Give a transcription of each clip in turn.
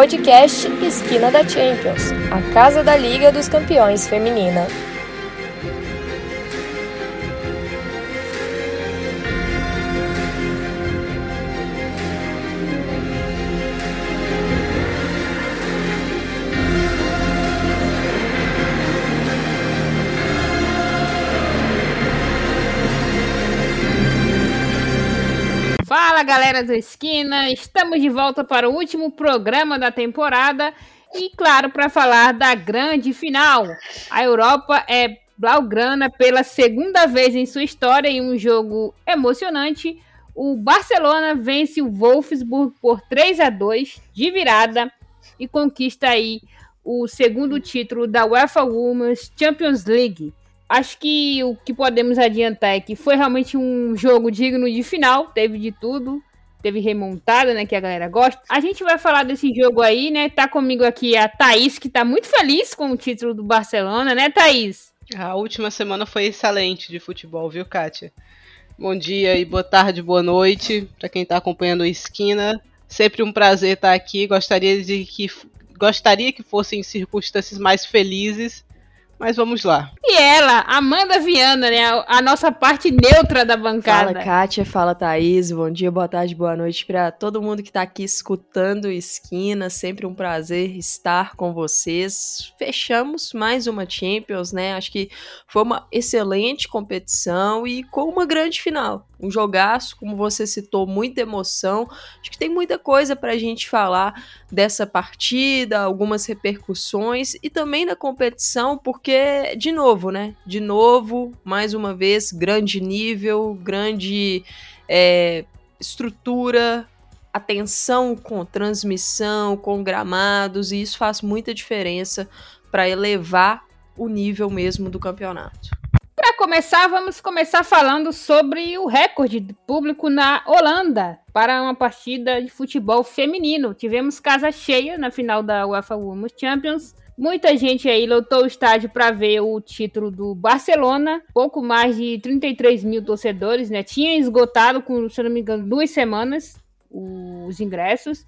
Podcast Esquina da Champions, a casa da Liga dos Campeões Feminina. Do Esquina, estamos de volta para o último programa da temporada e, claro, para falar da grande final. A Europa é blaugrana pela segunda vez em sua história em um jogo emocionante. O Barcelona vence o Wolfsburg por 3 a 2 de virada e conquista aí o segundo título da UEFA Women's Champions League. Acho que o que podemos adiantar é que foi realmente um jogo digno de final, teve de tudo, teve remontada, né, que a galera gosta. A gente vai falar desse jogo aí, né? Tá comigo aqui a Thaís, que tá muito feliz com o título do Barcelona, né, Thaís? A última semana foi excelente de futebol, viu, Kátia? Bom dia e boa tarde, boa noite para quem tá acompanhando a Esquina. Sempre um prazer estar aqui. Gostaria de que gostaria que fossem circunstâncias mais felizes, mas vamos lá. E ela, Amanda Viana, né? A nossa parte neutra da bancada. Fala, Kátia. Fala, Thaís. Bom dia, boa tarde, boa noite para todo mundo que tá aqui escutando Esquina. Sempre um prazer estar com vocês. Fechamos mais uma Champions, né? Acho que foi uma excelente competição e com uma grande final. Um jogaço, como você citou, muita emoção. Acho que tem muita coisa pra gente falar dessa partida, algumas repercussões e também da competição, porque, de novo, né? De novo, mais uma vez, grande nível, grande é, estrutura, atenção com transmissão, com gramados, e isso faz muita diferença para elevar o nível mesmo do campeonato. Para começar, vamos começar falando sobre o recorde de público na Holanda para uma partida de futebol feminino. Tivemos casa cheia na final da UEFA Women's Champions. Muita gente aí lotou o estádio para ver o título do Barcelona. Pouco mais de 33 mil torcedores, né? Tinha esgotado, com, se não me engano, duas semanas os ingressos.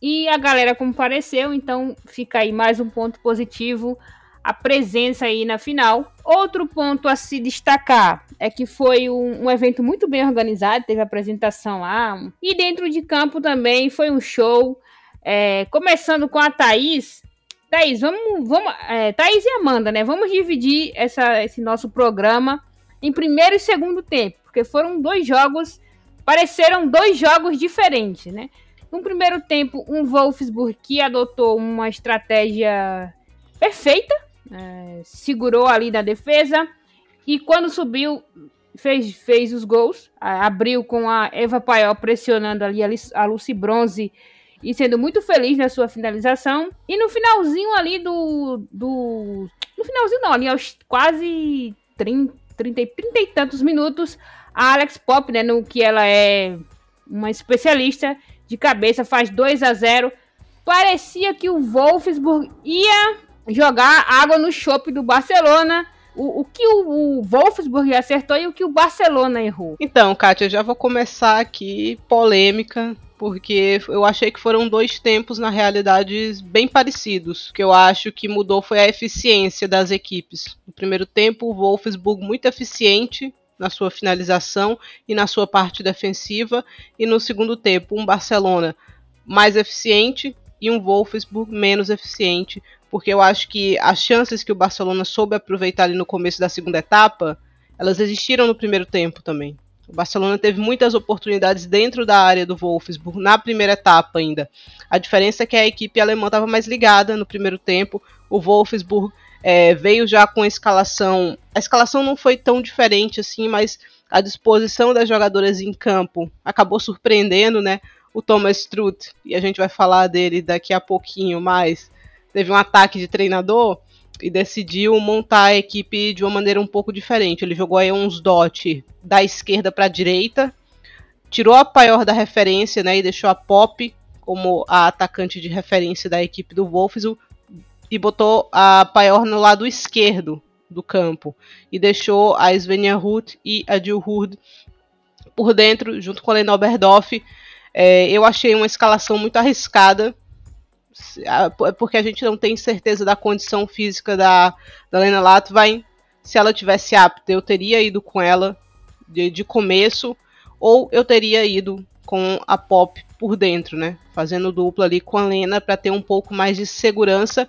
E a galera compareceu, então fica aí mais um ponto positivo a presença aí na final. Outro ponto a se destacar é que foi um, um, evento muito bem organizado, teve apresentação lá. E dentro de campo também foi um show. É, começando com a Thaís. Thaís, vamos. vamos é, Thaís e Amanda, né? Vamos dividir essa, esse nosso programa em primeiro e segundo tempo. Porque foram dois jogos. Pareceram dois jogos diferentes, né? No primeiro tempo, um Wolfsburg que adotou uma estratégia perfeita, é, segurou ali na defesa e quando subiu fez, fez os gols, abriu com a Eva Paiol pressionando ali a Lucy Bronze e sendo muito feliz na sua finalização. E no finalzinho ali do. do no finalzinho não, ali aos quase 30, 30, 30 e tantos minutos, a Alex Pop, né, no que ela é uma especialista de cabeça, faz 2 a 0 Parecia que o Wolfsburg ia jogar água no chope do Barcelona. O, o que o, o, Wolfsburg acertou e o que o Barcelona errou. Então, Kátia, eu já vou começar aqui polêmica, porque eu achei que foram dois tempos, na realidade, bem parecidos. O que eu acho que mudou foi a eficiência das equipes. No primeiro tempo, o Wolfsburg muito eficiente na sua finalização e na sua parte defensiva, e no segundo tempo, um Barcelona mais eficiente e um Wolfsburg menos eficiente, porque eu acho que as chances que o Barcelona soube aproveitar ali no começo da segunda etapa, elas existiram no primeiro tempo também. O Barcelona teve muitas oportunidades dentro da área do Wolfsburg na primeira etapa ainda. A diferença é que a equipe alemã estava mais ligada no primeiro tempo. O Wolfsburg é, veio já com a escalação. A escalação não foi tão diferente assim, mas a disposição das jogadoras em campo acabou surpreendendo, né? O Thomas Struth, e a gente vai falar dele daqui a pouquinho mais teve um ataque de treinador e decidiu montar a equipe de uma maneira um pouco diferente. Ele jogou aí uns dot da esquerda para a direita, tirou a Paior da referência, né, e deixou a Pop como a atacante de referência da equipe do Wolves e botou a Paior no lado esquerdo do campo e deixou a Svenja Ruth e a Jill Hurd por dentro, junto com a Lena Oberdorf. É, eu achei uma escalação muito arriscada porque a gente não tem certeza da condição física da, da Lena Latvain. Se ela tivesse apta, eu teria ido com ela de, de começo, ou eu teria ido com a Pop por dentro, né? Fazendo dupla ali com a Lena para ter um pouco mais de segurança.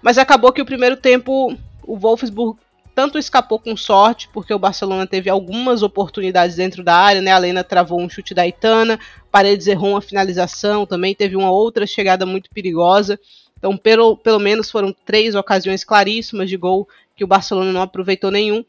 Mas acabou que o primeiro tempo o Wolfsburg tanto escapou com sorte, porque o Barcelona teve algumas oportunidades dentro da área, né? A Lena travou um chute da Itana, Paredes errou uma finalização, também teve uma outra chegada muito perigosa. Então, pelo, pelo menos foram três ocasiões claríssimas de gol que o Barcelona não aproveitou nenhum.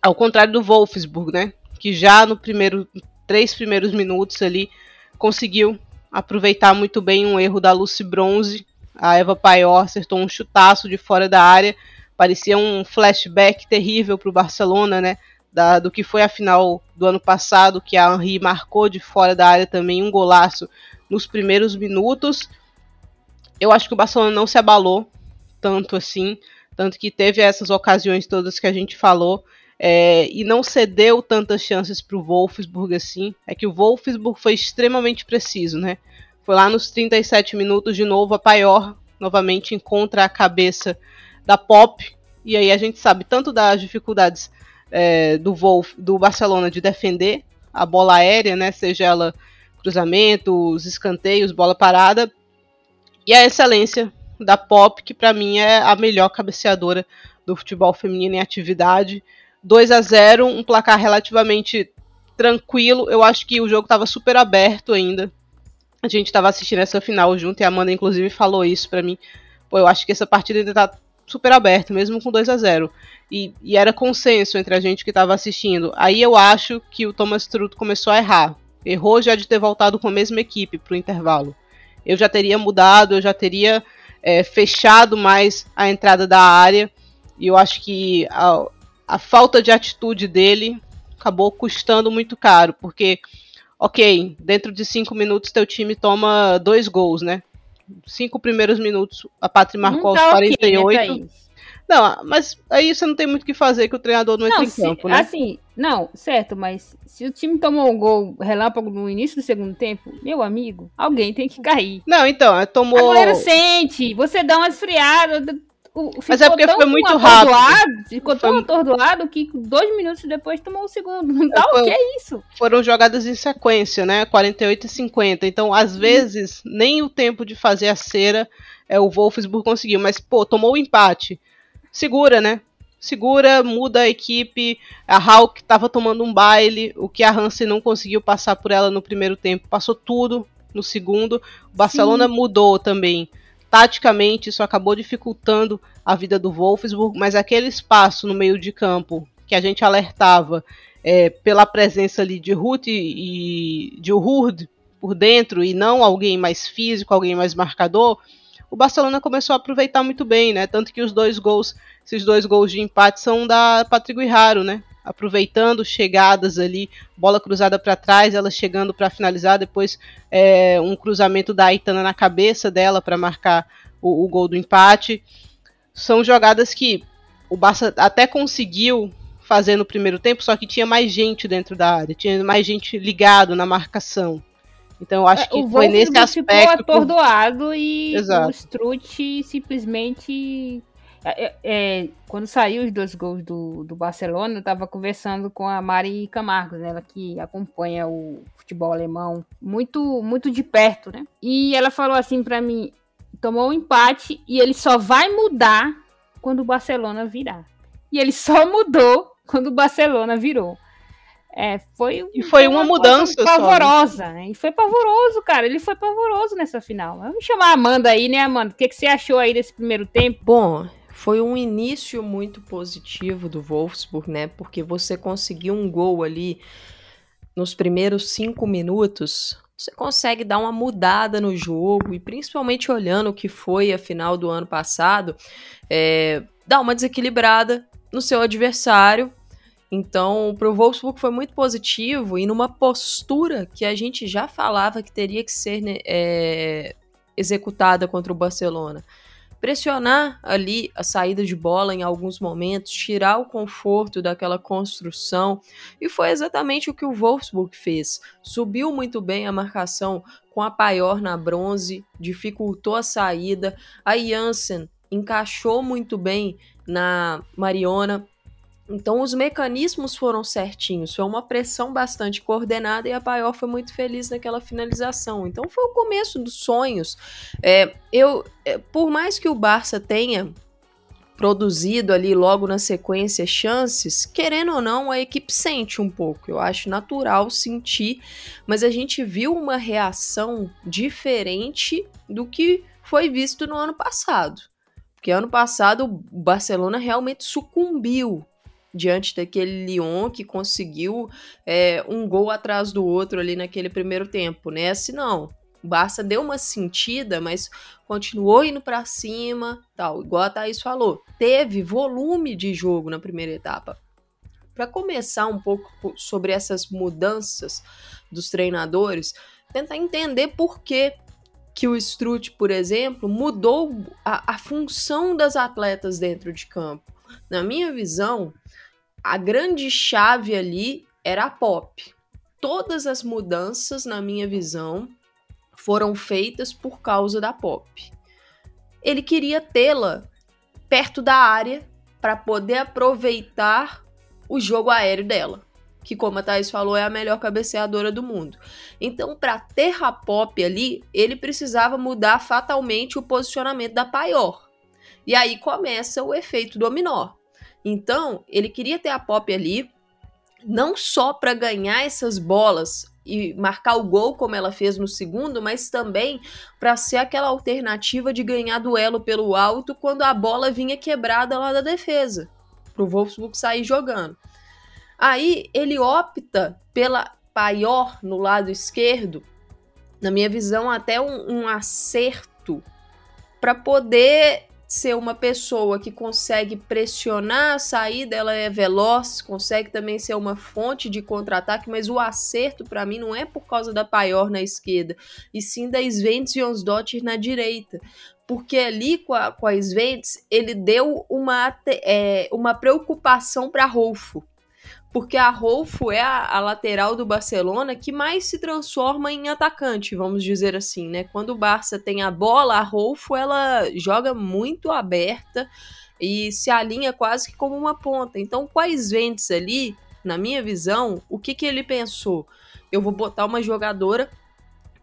Ao contrário do Wolfsburg, né? Que já no primeiro três primeiros minutos ali conseguiu aproveitar muito bem um erro da Lucy Bronze. A Eva Paior acertou um chutaço de fora da área parecia um flashback terrível para o Barcelona, né? Da, do que foi a final do ano passado, que a Henri marcou de fora da área também um golaço nos primeiros minutos. Eu acho que o Barcelona não se abalou tanto assim, tanto que teve essas ocasiões todas que a gente falou. É, e não cedeu tantas chances para o Wolfsburg assim. É que o Wolfsburg foi extremamente preciso, né? Foi lá nos 37 minutos de novo, a Paior novamente encontra a cabeça da Pop. E aí a gente sabe tanto das dificuldades é, do Wolf, do Barcelona de defender a bola aérea, né? Seja ela cruzamentos, escanteios, bola parada. E a excelência da Pop, que para mim é a melhor cabeceadora do futebol feminino em atividade. 2 a 0 um placar relativamente tranquilo. Eu acho que o jogo estava super aberto ainda. A gente estava assistindo essa final junto e a Amanda, inclusive, falou isso para mim. Pô, eu acho que essa partida ainda tá super aberto, mesmo com 2 a 0 e, e, era consenso entre a gente que estava assistindo. Aí eu acho que o Thomas Truto começou a errar. Errou já de ter voltado com a mesma equipe para o intervalo. Eu já teria mudado, eu já teria é, fechado mais a entrada da área. E eu acho que a, a falta de atitude dele acabou custando muito caro, porque, ok, dentro de cinco minutos teu time toma dois gols, né? Cinco primeiros minutos, a Pátria marcou tá aos 48. Okay, né, não, mas aí você não tem muito o que fazer que o treinador não, não entra em campo, né? Assim, não, certo, mas se o time tomou um gol relâmpago no início do segundo tempo, meu amigo, alguém tem que cair. Não, então, é, tomou. A galera sente, você dá uma esfriada, mas é porque foi muito rápido. Ficou tão foi... atordoado que dois minutos depois tomou o segundo. Então, foi... o que é isso? Foram jogadas em sequência, né? 48 e 50. Então, às vezes, nem o tempo de fazer a cera é, o Wolfsburg conseguiu. Mas, pô, tomou o empate. Segura, né? Segura, muda a equipe. A Hulk estava tomando um baile. O que a Hansen não conseguiu passar por ela no primeiro tempo. Passou tudo no segundo. O Barcelona Sim. mudou também Taticamente, isso acabou dificultando a vida do Wolfsburg, mas aquele espaço no meio de campo que a gente alertava é, pela presença ali de Ruth e de Hurd por dentro e não alguém mais físico, alguém mais marcador, o Barcelona começou a aproveitar muito bem, né? Tanto que os dois gols, esses dois gols de empate são da Patrick Guiraro, né? aproveitando chegadas ali, bola cruzada para trás, ela chegando para finalizar, depois é, um cruzamento da Aitana na cabeça dela para marcar o, o, gol do empate. São jogadas que o Barça até conseguiu fazer no primeiro tempo, só que tinha mais gente dentro da área, tinha mais gente ligado na marcação. Então eu acho é, que foi nesse aspecto. ficou atordoado e Exato. o Strutt simplesmente é, é, é, quando saiu os dois gols do, do Barcelona, eu estava conversando com a Mari Camargo, né, ela que acompanha o futebol alemão muito, muito de perto, né? E ela falou assim para mim: tomou um empate e ele só vai mudar quando o Barcelona virar. E ele só mudou quando o Barcelona virou. É, foi, e foi uma, uma mudança pavorosa, só, né? né? E foi pavoroso, cara. Ele foi pavoroso nessa final. Vamos chamar a Amanda aí, né, Amanda? O que, que você achou aí desse primeiro tempo? Bom, foi um início muito positivo do Wolfsburg, né? Porque você conseguiu um gol ali nos primeiros cinco minutos. Você consegue dar uma mudada no jogo e principalmente olhando o que foi a final do ano passado, é, dar uma desequilibrada no seu adversário. Então, para o Wolfsburg foi muito positivo e numa postura que a gente já falava que teria que ser né, é, executada contra o Barcelona pressionar ali a saída de bola em alguns momentos, tirar o conforto daquela construção, e foi exatamente o que o Wolfsburg fez. Subiu muito bem a marcação com a Paior na bronze, dificultou a saída. A Janssen encaixou muito bem na Mariona, então os mecanismos foram certinhos, foi uma pressão bastante coordenada e a Paior foi muito feliz naquela finalização. Então foi o começo dos sonhos. É, eu, é, por mais que o Barça tenha produzido ali logo na sequência chances, querendo ou não, a equipe sente um pouco. Eu acho natural sentir, mas a gente viu uma reação diferente do que foi visto no ano passado. Porque ano passado o Barcelona realmente sucumbiu diante daquele Lyon que conseguiu é, um gol atrás do outro ali naquele primeiro tempo. Nesse não. O Barça deu uma sentida, mas continuou indo para cima, tal, igual a Thaís falou. Teve volume de jogo na primeira etapa. Para começar um pouco sobre essas mudanças dos treinadores, tentar entender por que que o Strut, por exemplo, mudou a, a função das atletas dentro de campo. Na minha visão, a grande chave ali era a pop. Todas as mudanças, na minha visão, foram feitas por causa da pop. Ele queria tê-la perto da área para poder aproveitar o jogo aéreo dela, que como a Thais falou é a melhor cabeceadora do mundo. Então, para ter a pop ali, ele precisava mudar fatalmente o posicionamento da Paior. E aí começa o efeito dominó. Então, ele queria ter a Pop ali, não só para ganhar essas bolas e marcar o gol como ela fez no segundo, mas também para ser aquela alternativa de ganhar duelo pelo alto quando a bola vinha quebrada lá da defesa, para o Wolfsburg sair jogando. Aí ele opta pela Paior no lado esquerdo, na minha visão até um, um acerto para poder ser uma pessoa que consegue pressionar a saída, ela é veloz, consegue também ser uma fonte de contra-ataque, mas o acerto para mim não é por causa da Paior na esquerda, e sim da Sventes Jonsdottir na direita. Porque ali com a, com a Sventes, ele deu uma, é, uma preocupação para Rolfo porque a Rolfo é a, a, lateral do Barcelona que mais se transforma em atacante, vamos dizer assim, né? Quando o Barça tem a bola, a Rolfo ela joga muito aberta e se alinha quase que como uma ponta. Então, quais ventes ali, na minha visão, o que que ele pensou? Eu vou botar uma jogadora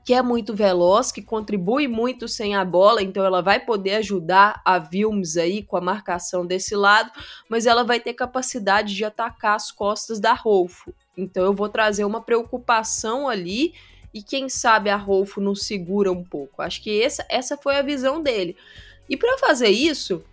que é muito veloz, que contribui muito sem a bola, então ela vai poder ajudar a Vilms aí com a marcação desse lado, mas ela vai ter capacidade de atacar as costas da Rolfo. Então eu vou trazer uma preocupação ali e quem sabe a Rolfo não segura um pouco. Acho que essa, essa foi a visão dele. E para fazer isso,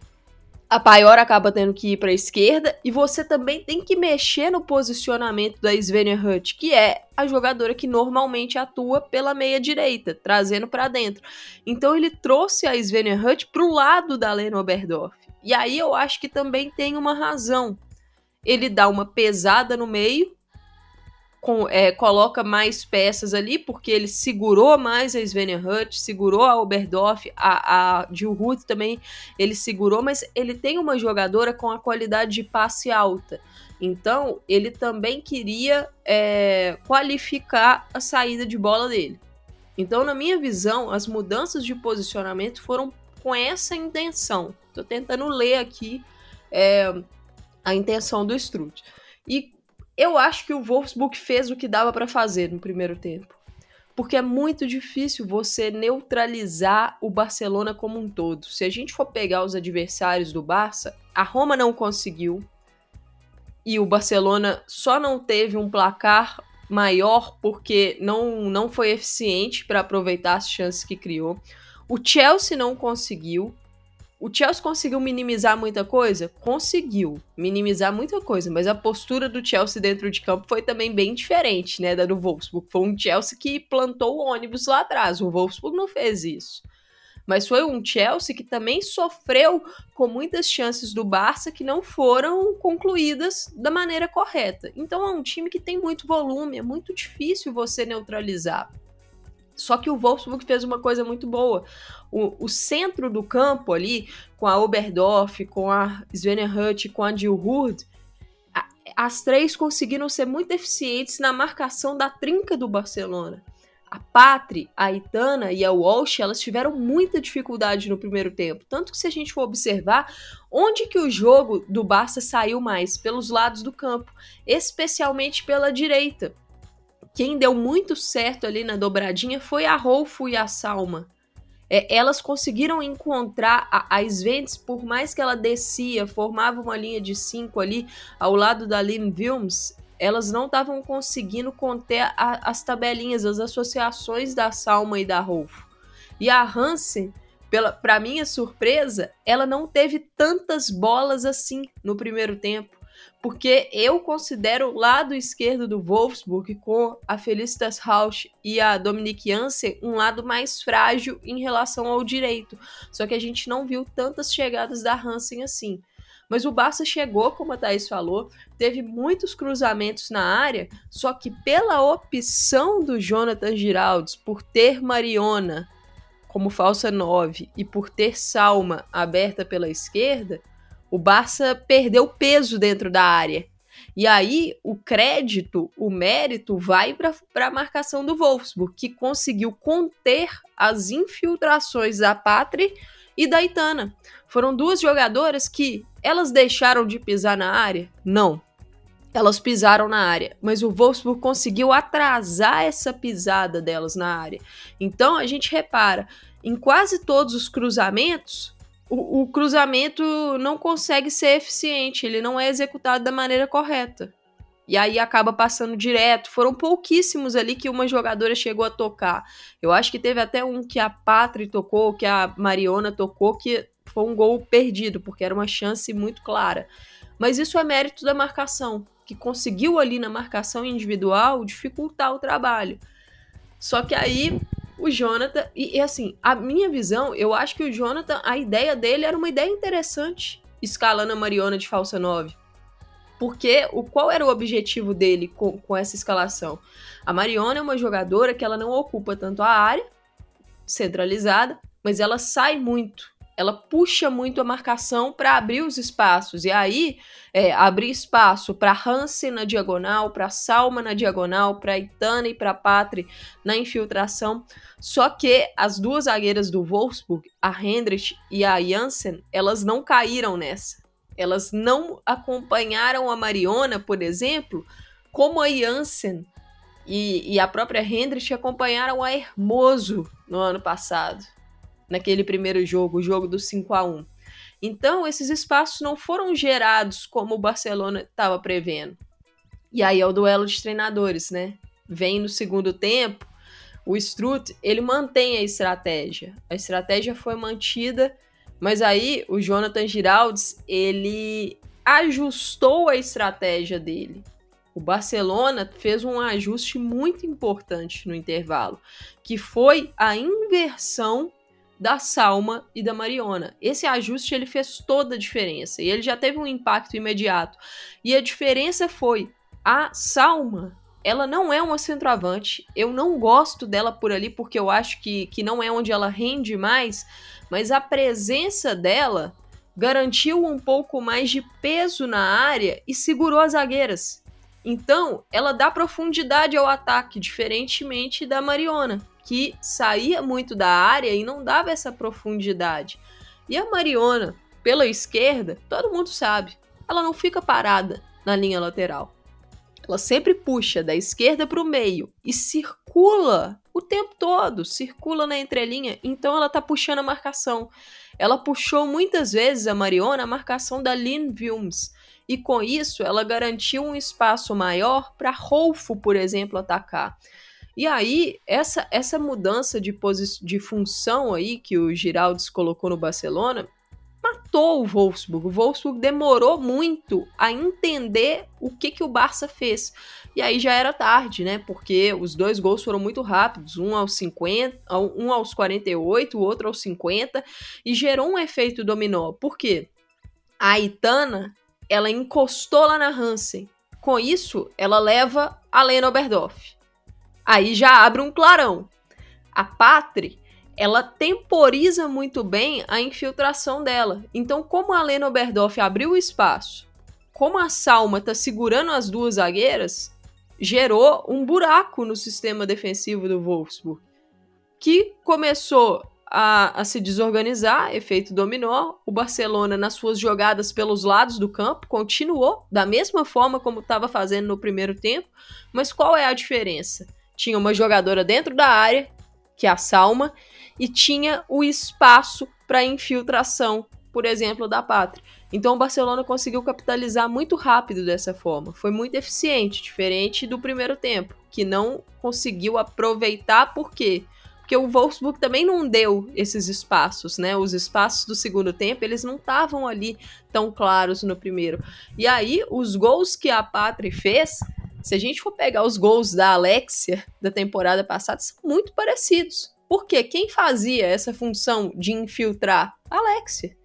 a Paior acaba tendo que ir para a esquerda e você também tem que mexer no posicionamento da Svenja Hutt, que é a jogadora que normalmente atua pela meia direita, trazendo para dentro. Então ele trouxe a Svenja Hutt para o lado da Lena Oberdorf. E aí eu acho que também tem uma razão. Ele dá uma pesada no meio com, é, coloca mais peças ali, porque ele segurou mais a Svenja Hutt, segurou a Oberdorf, a, a Jill Ruth também ele segurou, mas ele tem uma jogadora com a qualidade de passe alta. Então, ele também queria é, qualificar a saída de bola dele. Então, na minha visão, as mudanças de posicionamento foram com essa intenção. Estou tentando ler aqui é, a intenção do Strutt. E eu acho que o Wolfsburg fez o que dava para fazer no primeiro tempo. Porque é muito difícil você neutralizar o Barcelona como um todo. Se a gente for pegar os adversários do Barça, a Roma não conseguiu. E o Barcelona só não teve um placar maior porque não, não foi eficiente para aproveitar as chances que criou. O Chelsea não conseguiu. O Chelsea conseguiu minimizar muita coisa? Conseguiu minimizar muita coisa, mas a postura do Chelsea dentro de campo foi também bem diferente, né, da do Wolfsburg. Foi um Chelsea que plantou o ônibus lá atrás, o Wolfsburg não fez isso. Mas foi um Chelsea que também sofreu com muitas chances do Barça que não foram concluídas da maneira correta. Então é um time que tem muito volume, é muito difícil você neutralizar. Só que o Wolfsburg fez uma coisa muito boa. O, o centro do campo ali, com a Oberdorf, com a Svenja Hutt, com a Jill as três conseguiram ser muito eficientes na marcação da trinca do Barcelona. A Patri, a Itana e a Walsh, elas tiveram muita dificuldade no primeiro tempo. Tanto que se a gente for observar, onde que o jogo do Barça saiu mais? Pelos lados do campo, especialmente pela direita. Quem deu muito certo ali na dobradinha foi a Rolfo e a Salma. É, elas conseguiram encontrar a, a Sventes, por mais que ela descia, formava uma linha de cinco ali ao lado da Lynn Wilms, elas não estavam conseguindo conter a, as tabelinhas, as associações da Salma e da Rolfo. E a Hansen, para minha surpresa, ela não teve tantas bolas assim no primeiro tempo porque eu considero o lado esquerdo do Wolfsburg com a Felicitas Rausch e a Dominique Janssen um lado mais frágil em relação ao direito. Só que a gente não viu tantas chegadas da Hansen assim. Mas o Barça chegou, como a Thaís falou, teve muitos cruzamentos na área, só que pela opção do Jonathan Giraldes por ter Mariona como falsa 9 e por ter Salma aberta pela esquerda, o Barça perdeu peso dentro da área. E aí o crédito, o mérito vai para a marcação do Wolfsburg, que conseguiu conter as infiltrações da Patri e da Itana. Foram duas jogadoras que elas deixaram de pisar na área? Não. Elas pisaram na área, mas o Wolfsburg conseguiu atrasar essa pisada delas na área. Então a gente repara, em quase todos os cruzamentos, o, o cruzamento não consegue ser eficiente, ele não é executado da maneira correta. E aí acaba passando direto. Foram pouquíssimos ali que uma jogadora chegou a tocar. Eu acho que teve até um que a Patri tocou, que a Mariona tocou, que foi um gol perdido, porque era uma chance muito clara. Mas isso é mérito da marcação, que conseguiu ali na marcação individual dificultar o trabalho. Só que aí o Jonathan. E, e, assim, a minha visão, eu acho que o Jonathan, a ideia dele era uma ideia interessante, escalando a Mariona de falsa 9. Porque o, qual era o objetivo dele com, com essa escalação? A Mariona é uma jogadora que ela não ocupa tanto a área centralizada, mas ela sai muito ela puxa muito a marcação para abrir os espaços. E aí, é, abrir espaço para Hansen na diagonal, para Salma na diagonal, para Itana e para Patri na infiltração. Só que as duas zagueiras do Wolfsburg, a Hendrich e a Janssen, elas não caíram nessa. Elas não acompanharam a Mariona, por exemplo, como a Janssen e, e a própria Hendrich acompanharam a Hermoso no ano passado naquele primeiro jogo, o jogo do 5 a 1 Então, esses espaços não foram gerados como o Barcelona estava prevendo. E aí é o duelo de treinadores, né? Vem no segundo tempo, o Strutt, ele mantém a estratégia. A estratégia foi mantida, mas aí o Jonathan Giraldes, ele ajustou a estratégia dele. O Barcelona fez um ajuste muito importante no intervalo, que foi a inversão da Salma e da Mariona. Esse ajuste ele fez toda a diferença e ele já teve um impacto imediato. E a diferença foi a Salma, ela não é uma centroavante. Eu não gosto dela por ali porque eu acho que, que não é onde ela rende mais, mas a presença dela garantiu um pouco mais de peso na área e segurou as zagueiras. Então, ela dá profundidade ao ataque, diferentemente da Mariona que saía muito da área e não dava essa profundidade. E a Mariona, pela esquerda, todo mundo sabe, ela não fica parada na linha lateral. Ela sempre puxa da esquerda para o meio e circula o tempo todo, circula na entrelinha, então ela tá puxando a marcação. Ela puxou muitas vezes a Mariona a marcação da Lynn Wilms, e com isso ela garantiu um espaço maior para Rolfo, por exemplo, atacar. E aí, essa, essa mudança de, de função aí que o Giraldes colocou no Barcelona matou o Wolfsburg. O Wolfsburg demorou muito a entender o que, que o Barça fez. E aí já era tarde, né? Porque os dois gols foram muito rápidos, um aos 50, um aos 48, o outro aos 50, e gerou um efeito dominó. Por quê? A Itana, ela encostou lá na Hansen. Com isso, ela leva a Lena Oberdorf. Aí já abre um clarão. a Patri, ela temporiza muito bem a infiltração dela. Então, como a Lena Oberdorf abriu o espaço, como a Salma tá segurando as duas zagueiras, gerou um buraco no sistema defensivo do Wolfsburg, que começou a, a, se desorganizar, efeito dominó. O Barcelona, nas suas jogadas pelos lados do campo, continuou da mesma forma como estava fazendo no primeiro tempo. Mas qual é a diferença? Tinha uma jogadora dentro da área, que é a Salma, e tinha o espaço para infiltração, por exemplo, da Pátria. Então o Barcelona conseguiu capitalizar muito rápido dessa forma. Foi muito eficiente, diferente do primeiro tempo, que não conseguiu aproveitar por quê? Porque o Wolfsburg também não deu esses espaços, né? Os espaços do segundo tempo, eles não estavam ali tão claros no primeiro. E aí, os gols que a Pátria fez, se a gente for pegar os gols da Alexia da temporada passada, são muito parecidos. Porque quem fazia essa função de infiltrar? Alexia.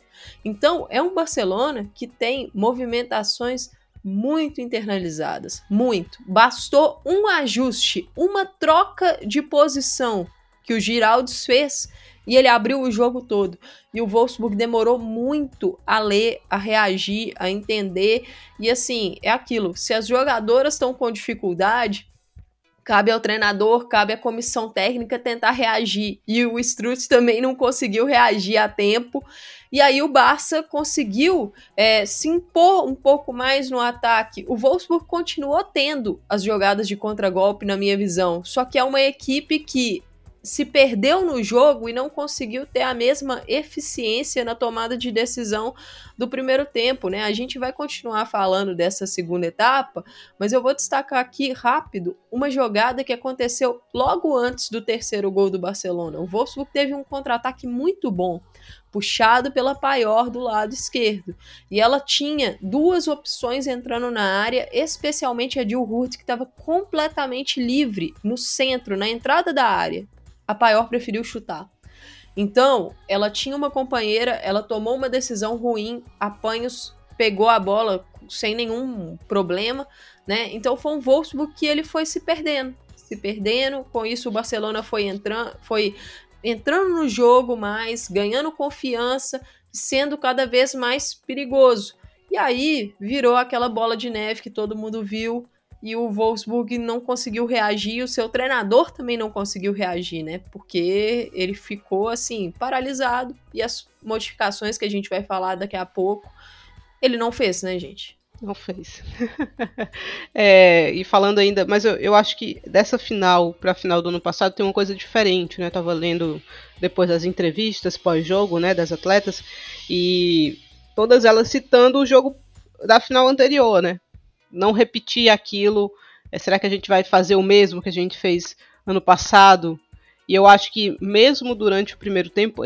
Então, é um Barcelona que tem movimentações muito internalizadas, muito. Bastou um ajuste, uma troca de posição que o Giraldes fez e ele abriu o jogo todo. E o Wolfsburg demorou muito a ler, a reagir, a entender. E assim, é aquilo: se as jogadoras estão com dificuldade, cabe ao treinador, cabe à comissão técnica tentar reagir. E o Strutz também não conseguiu reagir a tempo. E aí o Barça conseguiu é, se impor um pouco mais no ataque. O Wolfsburg continuou tendo as jogadas de contragolpe, na minha visão. Só que é uma equipe que se perdeu no jogo e não conseguiu ter a mesma eficiência na tomada de decisão do primeiro tempo, né? A gente vai continuar falando dessa segunda etapa, mas eu vou destacar aqui rápido uma jogada que aconteceu logo antes do terceiro gol do Barcelona. O Wolfsburg teve um contra-ataque muito bom, puxado pela Paior do lado esquerdo, e ela tinha duas opções entrando na área, especialmente a Jill Hurt, que estava completamente livre no centro, na entrada da área a Paior preferiu chutar. Então, ela tinha uma companheira, ela tomou uma decisão ruim, Apanhos pegou a bola sem nenhum problema, né? Então foi um Wolfsburg que ele foi se perdendo, se perdendo. Com isso o Barcelona foi entrando, foi entrando no jogo mais, ganhando confiança, sendo cada vez mais perigoso. E aí virou aquela bola de neve que todo mundo viu, e o Wolfsburg não conseguiu reagir, o seu treinador também não conseguiu reagir, né? Porque ele ficou assim paralisado e as modificações que a gente vai falar daqui a pouco, ele não fez, né, gente? Não fez. é, e falando ainda, mas eu, eu acho que dessa final para a final do ano passado tem uma coisa diferente, né? Eu tava lendo depois das entrevistas pós-jogo, né, das atletas e todas elas citando o jogo da final anterior, né? Não repetir aquilo. É, será que a gente vai fazer o mesmo que a gente fez ano passado? E eu acho que mesmo durante o primeiro tempo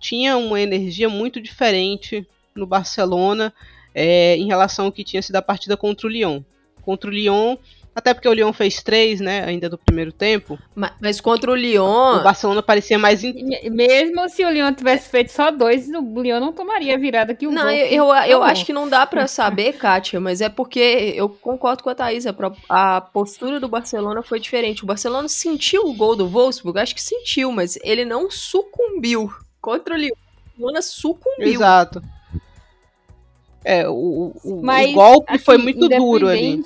tinha uma energia muito diferente no Barcelona é, em relação ao que tinha sido a partida contra o Lyon. Contra o Lyon, até porque o Lyon fez três, né, ainda do primeiro tempo. Mas, mas contra o Lyon. O Barcelona parecia mais. In... Mesmo se o Lyon tivesse feito só dois, o Lyon não tomaria virada que o Não, eu, eu, eu acho que não dá para saber, Kátia, mas é porque eu concordo com a Thaís. A, a postura do Barcelona foi diferente. O Barcelona sentiu o gol do Wolfsburg, acho que sentiu, mas ele não sucumbiu. Contra o Lyon. O Barcelona sucumbiu. Exato. É, o, o, o golpe assim, foi muito duro ali.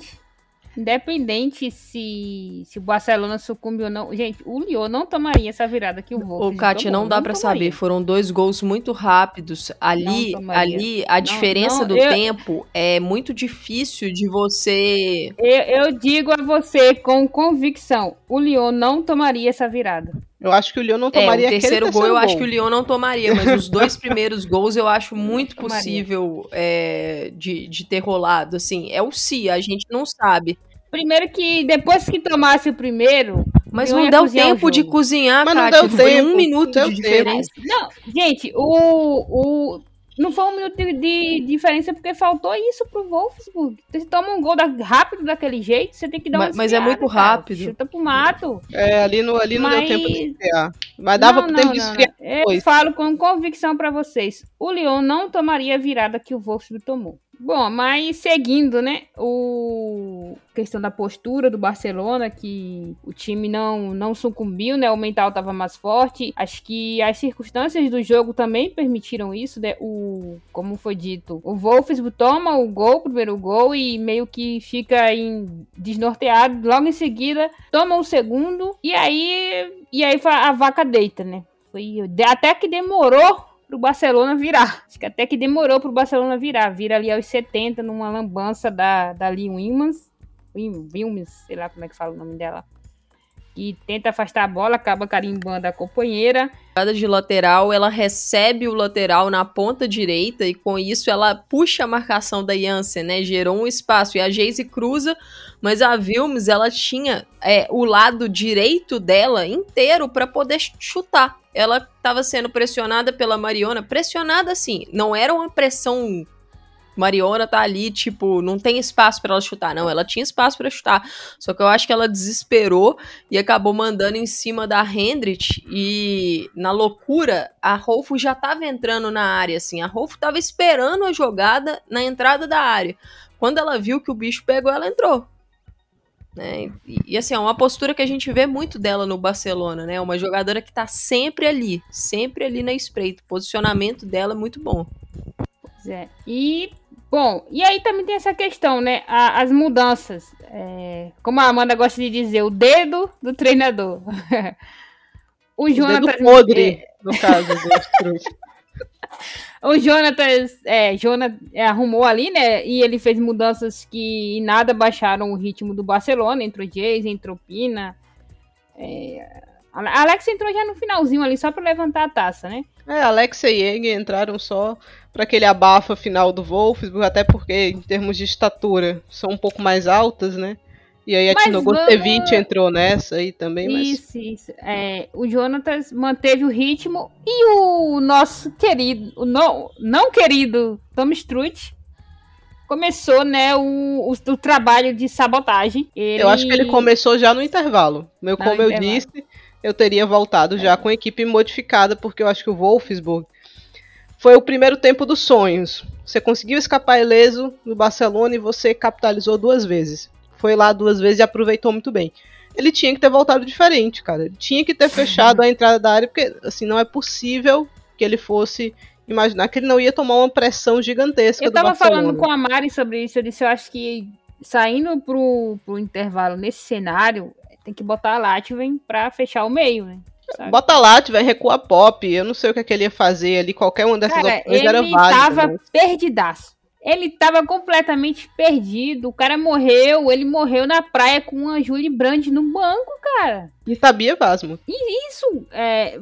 Independente se, se o Barcelona sucumbe ou não. Gente, o Lyon não tomaria essa virada que o Wolves O Kátia, não dá para saber. Foram dois gols muito rápidos. Ali, ali a diferença não, do eu, tempo é muito difícil de você. Eu, eu digo a você com convicção: o Lyon não tomaria essa virada. Eu acho que o Lyon não tomaria é, o terceiro, terceiro gol, eu acho que o Lyon não tomaria, mas os dois primeiros gols eu acho muito possível é, de, de ter rolado. Assim, é o se, a gente não sabe. Primeiro que depois que tomasse o primeiro. Mas não deu tempo de cozinhar, Mas Kátia. Não deu Foi tempo, um minuto de diferença. Não, gente, o, o, não foi um minuto de, de, diferença porque faltou isso pro Wolfsburg. Você toma um gol da, rápido daquele jeito, você tem que dar uma Mas, mas é muito cara. rápido. Chuta pro mato. É, ali, no, ali mas... não deu tempo de esfriar. Mas dava não, tempo de esfriar não. Eu falo com convicção para vocês. O Lyon não tomaria a virada que o Wolfsburg tomou. Bom, mas seguindo, né? O questão da postura do Barcelona, que o time não não sucumbiu, né? O mental estava mais forte. Acho que as circunstâncias do jogo também permitiram isso, né? O como foi dito, o Wolfsburg toma o gol, o primeiro gol e meio que fica em desnorteado. Logo em seguida, toma o segundo e aí e aí a vaca deita, né? Foi até que demorou pro Barcelona virar. Acho que até que demorou pro Barcelona virar. Vira ali aos 70 numa lambança da, da Lee Wilmans. Sei lá como é que fala o nome dela. E tenta afastar a bola, acaba carimbando a companheira. Jogada de lateral, ela recebe o lateral na ponta direita e com isso ela puxa a marcação da Jansen, né? Gerou um espaço e a Geise cruza, mas a Vilmes ela tinha é, o lado direito dela inteiro para poder chutar ela estava sendo pressionada pela Mariona, pressionada assim, não era uma pressão Mariona tá ali, tipo, não tem espaço para ela chutar. Não, ela tinha espaço para chutar. Só que eu acho que ela desesperou e acabou mandando em cima da Hendrit. E na loucura, a Rolfo já tava entrando na área, assim. A Rolfo tava esperando a jogada na entrada da área. Quando ela viu que o bicho pegou, ela entrou. Né? E, assim, é uma postura que a gente vê muito dela no Barcelona, né? Uma jogadora que tá sempre ali, sempre ali na espreita. O posicionamento dela é muito bom. Pois é. E, bom, e aí também tem essa questão, né? A, as mudanças. É, como a Amanda gosta de dizer, o dedo do treinador. o, o Jonathan. Dedo podre, é... no caso, o Jonatas, é, Jonathan é, arrumou ali, né? E ele fez mudanças que nada baixaram o ritmo do Barcelona. Entrou Jays, entrou Pina. É, Alex entrou já no finalzinho ali, só para levantar a taça, né? É, Alex e Jäger entraram só para aquele abafa final do Wolfsburg, até porque em termos de estatura são um pouco mais altas, né? E aí a Tino Gostevich entrou nessa aí também. Mas... Isso, isso. É, o Jonatas manteve o ritmo e o nosso querido, o não, não querido Tom Strutt começou, né, o, o, o, trabalho de sabotagem. Ele... Eu acho que ele começou já no intervalo. Meu, como eu intervalo. disse, eu teria voltado já com a equipe modificada, porque eu acho que o Wolfsburg foi o primeiro tempo dos sonhos. Você conseguiu escapar ileso no Barcelona e você capitalizou duas vezes foi lá duas vezes e aproveitou muito bem. Ele tinha que ter voltado diferente, cara. Ele tinha que ter fechado a entrada da área, porque assim, não é possível que ele fosse imaginar que ele não ia tomar uma pressão gigantesca eu do tava falando com a Mari sobre isso, eu disse, eu acho que saindo pro, pro intervalo nesse cenário, tem que botar a Latven pra fechar o meio, né? Sabe? Bota a Latven, recua pop, eu não sei o que, é que ele ia fazer ali, qualquer uma dessas Cara, opções era válida. Ele tava né? perdidaço. Ele tava completamente perdido. O cara morreu, ele morreu na praia com uma Julie Brand no banco, cara. E sabia Vasmo. E isso é,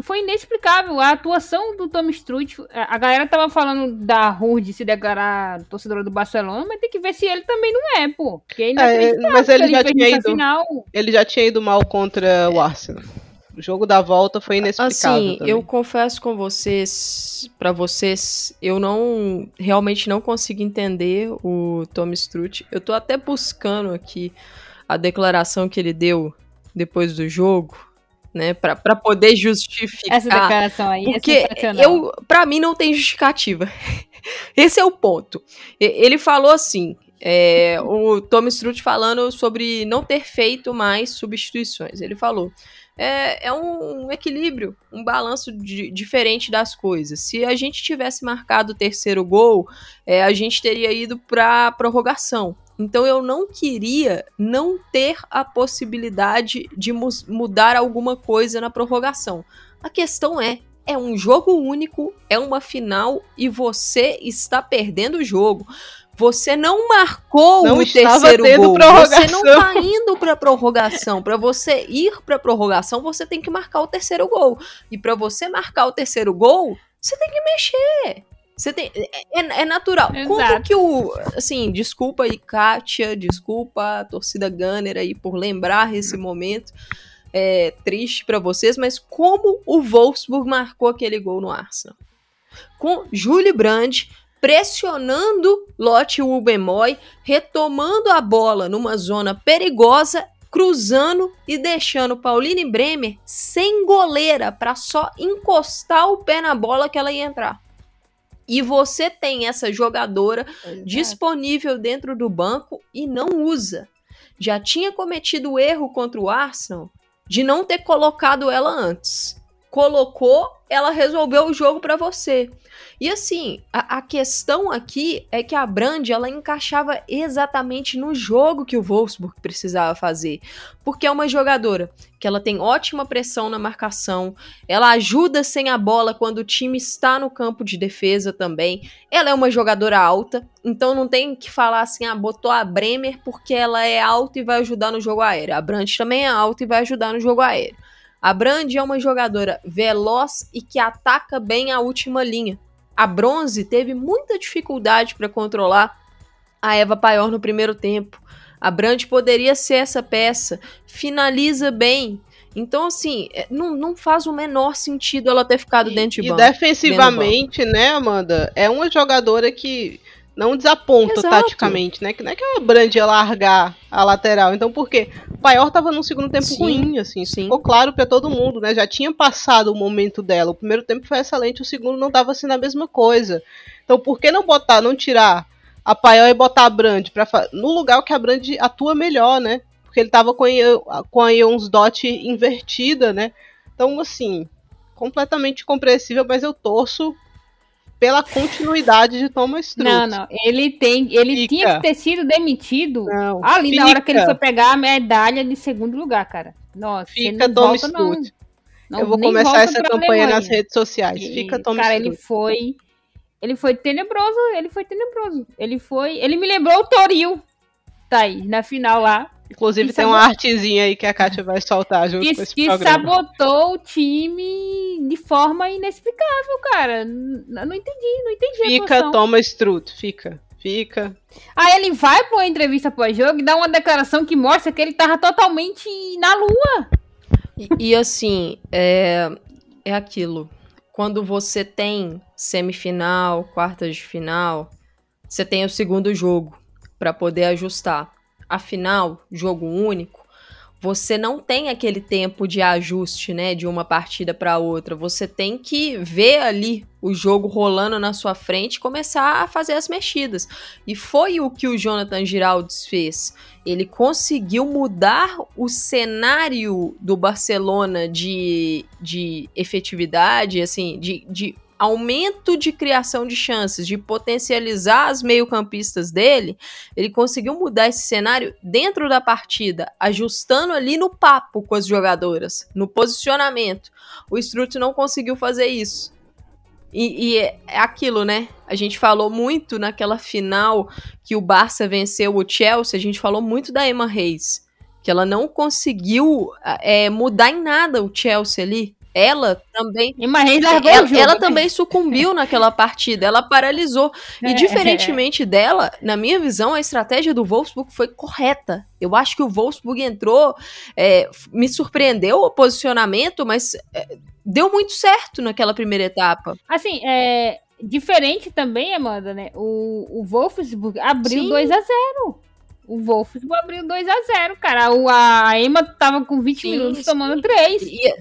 foi inexplicável. A atuação do Tom Strutt. A galera tava falando da Rude se declarar torcedora do Barcelona, mas tem que ver se ele também não é, pô. Porque é, mas ele, ele já tinha ido. Final. Ele já tinha ido mal contra o Arsenal. O jogo da volta foi inexplicável. Assim, também. eu confesso com vocês, para vocês, eu não realmente não consigo entender o Tom Strutt. Eu tô até buscando aqui a declaração que ele deu depois do jogo, né, para poder justificar. Essa declaração aí é porque é eu, para mim não tem justificativa. Esse é o ponto. Ele falou assim, é, o Tom Strutt falando sobre não ter feito mais substituições. Ele falou: é, é um, equilíbrio, um balanço de, diferente das coisas. Se a gente tivesse marcado o terceiro gol, é, a gente teria ido para prorrogação. Então eu não queria não ter a possibilidade de mu mudar alguma coisa na prorrogação. A questão é, é um jogo único, é uma final e você está perdendo o jogo. Você não marcou não o terceiro gol. Você não tá indo para prorrogação. Para você ir para prorrogação, você tem que marcar o terceiro gol. E para você marcar o terceiro gol, você tem que mexer. Você tem, é, é, é natural. Exato. Como que o. Assim, desculpa aí, Kátia, desculpa a torcida Gunner aí por lembrar esse momento é, triste para vocês, mas como o Wolfsburg marcou aquele gol no Arsenal? Com Julie Brandt pressionando Lotte Ubemoy, retomando a bola numa zona perigosa, cruzando e deixando Pauline Bremer sem goleira para só encostar o pé na bola que ela ia entrar. E você tem essa jogadora disponível dentro do banco e não usa. Já tinha cometido o erro contra o Arsenal de não ter colocado ela antes. Colocou, ela resolveu o jogo para você. E assim, a, a, questão aqui é que a Brand ela encaixava exatamente no jogo que o Wolfsburg precisava fazer, porque é uma jogadora que ela tem ótima pressão na marcação, ela ajuda sem a bola quando o time está no campo de defesa também. Ela é uma jogadora alta, então não tem que falar assim, ah, botou a Bremer porque ela é alta e vai ajudar no jogo aéreo. A Brand também é alta e vai ajudar no jogo aéreo. A Brand é uma jogadora veloz e que ataca bem a última linha. A Bronze teve muita dificuldade para controlar a Eva Paior no primeiro tempo. A Brand poderia ser essa peça, finaliza bem. Então, assim, é, não, não faz o menor sentido ela ter ficado e, dentro de banco. E defensivamente, né, Amanda? É uma jogadora que não desaponta Exato. taticamente, né? Que não é que a Brand ia largar a lateral. Então, por quê? O Paior tava num segundo tempo sim, ruim, assim. Sim. Ficou claro para todo mundo, né? Já tinha passado o momento dela. O primeiro tempo foi excelente, o segundo não tava assim na mesma coisa. Então, por que não botar, não tirar a Paior e botar a Brand pra, no lugar que a Brand atua melhor, né? Porque ele tava com a, com a Ions Dot invertida, né? Então, assim, completamente compreensível, mas eu torço pela continuidade de Thomas Struth. Não, não. Ele tem, ele fica. tinha que ter sido demitido não, ali fica. na hora que ele foi pegar a medalha de segundo lugar, cara. Nossa, fica Thomas Struth. Não, eu vou começar essa campanha nas redes sociais. E, fica Thomas Cara, ele foi ele foi tenebroso, ele foi tenebroso. Ele foi, ele me lembrou o Toril. Tá aí, na final lá. Inclusive tem uma artezinha aí que a Kátia vai soltar junto que, com esse que programa. sabotou o time de forma inexplicável, cara. Não entendi, não entendi Fica, toma Struth, fica. Fica. Aí ele vai pra uma entrevista pós-jogo e dá uma declaração que mostra que ele tava totalmente na lua. E, e assim, é, é aquilo. Quando você tem semifinal, quartas de final, você tem o segundo jogo para poder ajustar afinal, jogo único, você não tem aquele tempo de ajuste, né, de uma partida para outra. Você tem que ver ali o jogo rolando na sua frente e começar a fazer as mexidas. E foi o que o Jonathan Giraldes fez. Ele conseguiu mudar o cenário do Barcelona de, de efetividade, assim, de, de aumento de criação de chances, de potencializar as meio-campistas dele, ele conseguiu mudar esse cenário dentro da partida, ajustando ali no papo com as jogadoras, no posicionamento. O Strutt não conseguiu fazer isso. E, e, é aquilo, né? A gente falou muito naquela final que o Barça venceu o Chelsea, a gente falou muito da Emma Reis, que ela não conseguiu é, mudar em nada o Chelsea ali ela também. largou ela, ela também sucumbiu naquela partida, ela paralisou. E é, diferentemente é. dela, na minha visão, a estratégia do Wolfsburg foi correta. Eu acho que o Wolfsburg entrou, é, me surpreendeu o posicionamento, mas é, deu muito certo naquela primeira etapa. Assim, é diferente também, Amanda, né? O, o Wolfsburg abriu Sim. 2 a 0 o Wolfsburg abriu 2 a 0 cara. O, a Emma tava com 20 sim, minutos tomando 3. E,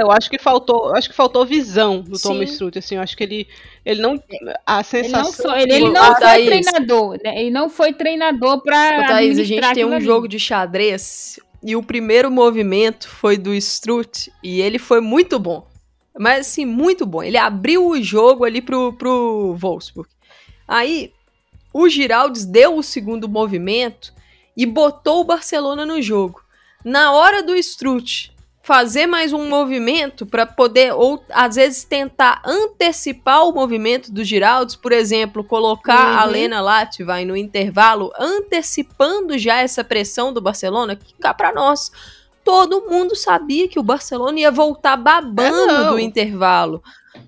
eu acho que faltou, acho que faltou visão do Tom Strutt, assim, eu acho que ele ele não a sensação ele não, ele, ele não foi treinador, né? Ele não foi treinador para Thaís, a gente tem um ali. jogo de xadrez e o primeiro movimento foi do Strutt e ele foi muito bom. Mas assim, muito bom. Ele abriu o jogo ali pro pro Wolfsburg. Aí o Giraldes deu o segundo movimento e botou o Barcelona no jogo. Na hora do Strutt fazer mais um movimento para poder, ou às vezes tentar antecipar o movimento do Giraldes, por exemplo, colocar uhum. a Lena Latvai no intervalo, antecipando já essa pressão do Barcelona, que cá para nós. Todo mundo sabia que o Barcelona ia voltar babando é do intervalo.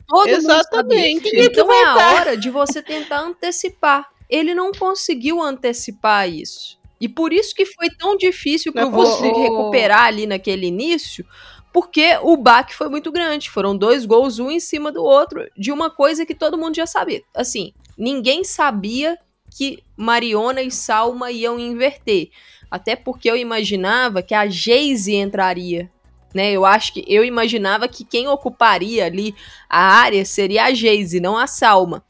Todo Exatamente. Então é a hora de você tentar antecipar. Ele não conseguiu antecipar isso. E por isso que foi tão difícil para você recuperar ali naquele início, porque o baque foi muito grande. Foram dois gols, um em cima do outro, de uma coisa que todo mundo já sabia. Assim, ninguém sabia que Mariona e Salma iam inverter. Até porque eu imaginava que a Geise entraria né? Eu acho que eu imaginava que quem ocuparia ali a área seria a Geise, não a Salma.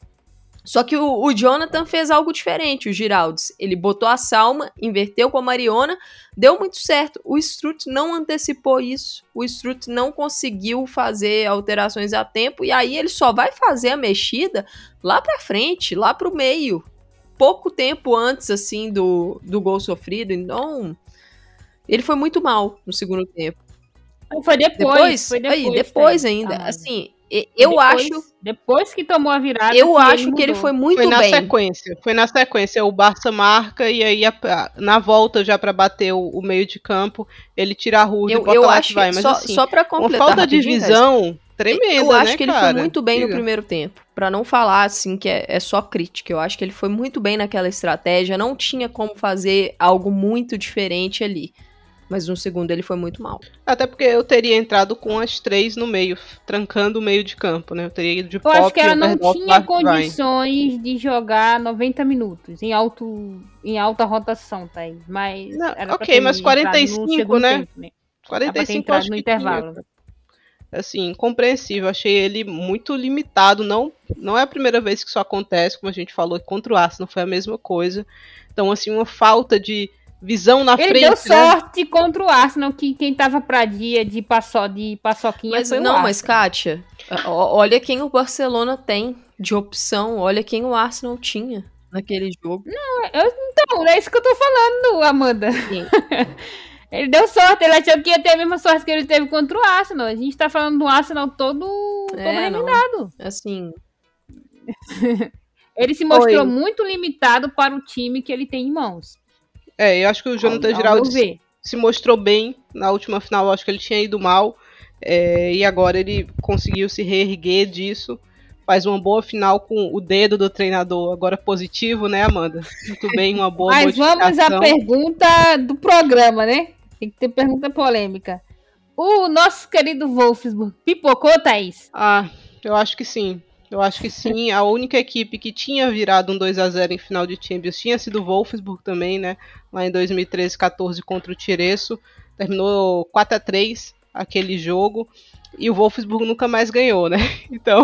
Só que o, o, Jonathan fez algo diferente, o Giraldes. Ele botou a Salma, inverteu com a Mariona, deu muito certo. O Strut não antecipou isso. O Strut não conseguiu fazer alterações a tempo. E aí ele só vai fazer a mexida lá pra frente, lá pro meio. Pouco tempo antes, assim, do, do gol sofrido. Então, ele foi muito mal no segundo tempo. Foi depois. depois foi depois, aí, depois ainda. Ah, assim, eu depois, acho. Depois que tomou a virada. Eu que acho ele que ele foi muito foi na bem. sequência. Foi na sequência. O Barça marca e aí a, na volta já para bater o, o, meio de campo, ele tira a rua eu, e eu acho vai. Mas só, assim, só para completar. Uma falta de visão tremenda, Eu acho né, que ele cara? foi muito bem Diga. no primeiro tempo. para não falar assim que é, é só crítica. Eu acho que ele foi muito bem naquela estratégia. Não tinha como fazer algo muito diferente ali. Mas no segundo ele foi muito mal. Até porque eu teria entrado com as três no meio, trancando o meio de campo, né? Eu teria ido de Eu Pop, acho que ela não tinha condições Ryan. de jogar 90 minutos em alto em alta rotação, tá aí. Mas não, OK, mas 45, né? Tempo, né? 45 acho no que intervalo. Tinha. Assim, compreensível. Achei ele muito limitado. Não, não é a primeira vez que isso acontece, como a gente falou, contra o Arsenal foi a mesma coisa. Então, assim, uma falta de visão na ele frente. Ele deu sorte né? contra o Arsenal, que quem tava pra dia de, paço, de paçoquinha mas, foi Não, o mas Kátia, olha quem o Barcelona tem de opção, olha quem o Arsenal tinha naquele jogo. Não, eu, então, é isso que eu tô falando, Amanda. ele deu sorte, ele achou que ia ter a mesma sorte que ele teve contra o Arsenal. A gente tá falando do Arsenal todo, todo é, eliminado. Assim... ele se mostrou Oi. muito limitado para o time que ele tem em mãos. É, eu acho que o Jonathan Giraldi se, se mostrou bem na última final. Eu acho que ele tinha ido mal. É, e agora ele conseguiu se reerguer disso. Faz uma boa final com o dedo do treinador agora positivo, né, Amanda? Muito bem, uma boa Mas vamos à pergunta do programa, né? Tem que ter pergunta polêmica. O nosso querido Wolfsburg pipocou, Thaís? Ah, eu acho que sim. Eu acho que sim. A única equipe que tinha virado um 2 a 0 em final de Champions tinha sido o Wolfsburg também, né? Lá em 2013, 14 contra o Tiresso. Terminou 4 a 3 aquele jogo. E o Wolfsburg nunca mais ganhou, né? Então,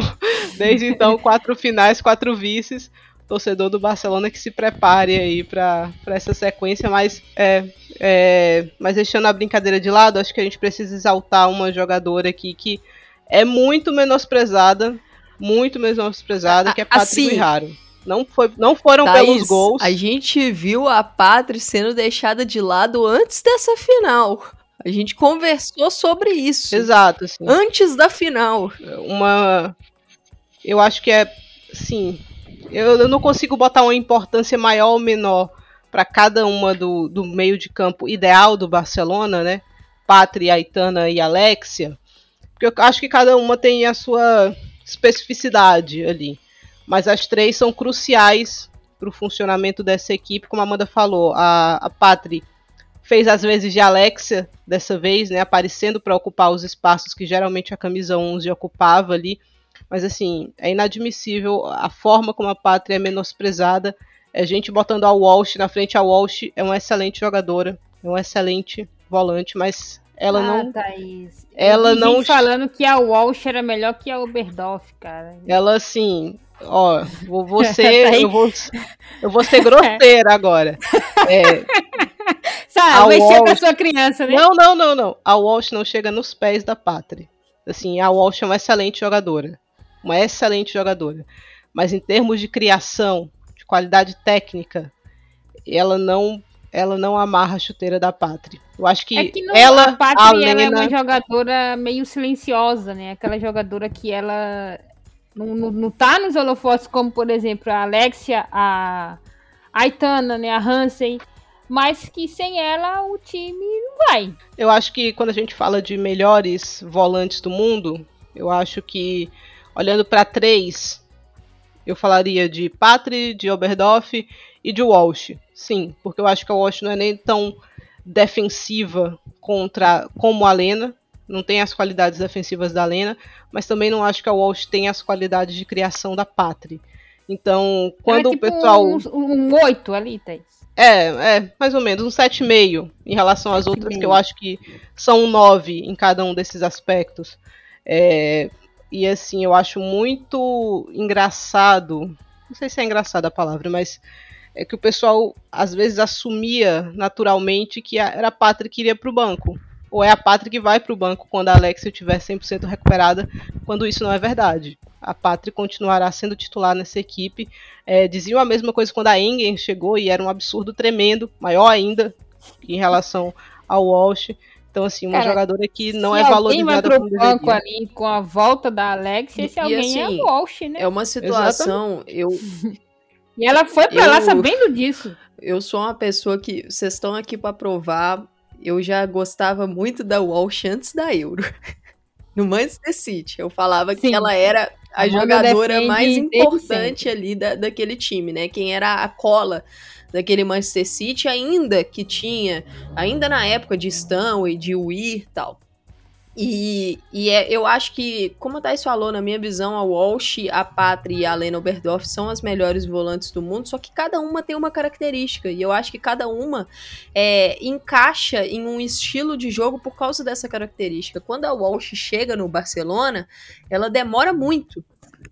desde então, quatro finais, quatro vices. Torcedor do Barcelona que se prepare aí para essa sequência, mas é, é, mas deixando a brincadeira de lado, acho que a gente precisa exaltar uma jogadora aqui que é muito menosprezada muito menosprezada, que é Patrick assim, Raro. Não, foi, não foram Thaís, pelos gols. A gente viu a Patri sendo deixada de lado antes dessa final. A gente conversou sobre isso. Exato. Sim. Antes da final. Uma. Eu acho que é. Sim. Eu, eu não consigo botar uma importância maior ou menor para cada uma do, do meio de campo ideal do Barcelona, né? Patri, Aitana e Alexia. Porque eu acho que cada uma tem a sua especificidade ali. Mas as três são cruciais para o funcionamento dessa equipe, como a Amanda falou. A, a Patri fez às vezes de Alexia dessa vez, né, aparecendo para ocupar os espaços que geralmente a camisa 11 ocupava ali. Mas assim, é inadmissível a forma como a Pátria é menosprezada. É gente botando a Walsh na frente. A Walsh é uma excelente jogadora, é um excelente volante, mas ela ah, não. Thaís. Ela Eu não. falando que a Walsh era melhor que a Oberdorf, cara. Ela assim. Ó, vou, vou ser. eu, vou, eu vou ser grosseira agora. É, Sabe, mexer com a sua criança, né? Não, não, não, não. A Walsh não chega nos pés da Pátria. Assim, a Walsh é uma excelente jogadora. Uma excelente jogadora. Mas em termos de criação, de qualidade técnica, ela não ela não amarra a chuteira da Pátria. Eu acho que, é que não, ela, a Pátria, a Lena... ela é uma jogadora meio silenciosa, né? Aquela jogadora que ela não, não, não tá nos holofotes como, por exemplo, a Alexia, a Aitana, né? A Hansen, mas que sem ela o time não vai. Eu acho que quando a gente fala de melhores volantes do mundo, eu acho que olhando para três, eu falaria de Patri, de Oberdorf e de Walsh. Sim, porque eu acho que a Walsh não é nem tão defensiva contra como a Lena, não tem as qualidades defensivas da Lena, mas também não acho que a Walsh tem as qualidades de criação da Patri. Então, quando é tipo o pessoal. Um, um 8 ali, Thaís. É, é, mais ou menos, um 7,5 em relação às outras, que eu acho que são 9 em cada um desses aspectos. É, e assim, eu acho muito engraçado. Não sei se é engraçada a palavra, mas é que o pessoal às vezes assumia naturalmente que era a Pátria que iria para o banco. Ou é a Pátria que vai para o banco quando a Alexia estiver 100% recuperada, quando isso não é verdade. A Pátria continuará sendo titular nessa equipe. É, diziam a mesma coisa quando a Engen chegou e era um absurdo tremendo, maior ainda em relação ao Walsh. Então, assim, uma Cara, jogadora que não é valorizada como deveria. banco ali com a volta da Alexia, esse alguém assim, é a Walsh, né? É uma situação, Exatamente. eu... e ela foi pra eu, lá sabendo disso. Eu sou uma pessoa que, vocês estão aqui para provar, eu já gostava muito da Walsh antes da Euro. no Manchester City, eu falava Sim. que ela era a, a jogadora mais importante ali da, daquele time, né? Quem era a cola daquele Manchester City, ainda que tinha, ainda na época de Stanley, de Weir e tal. E, e é, eu acho que, como a Thais falou, na minha visão, a Walsh, a Patri e a Lena Oberdorf são as melhores volantes do mundo, só que cada uma tem uma característica, e eu acho que cada uma é, encaixa em um estilo de jogo por causa dessa característica. Quando a Walsh chega no Barcelona, ela demora muito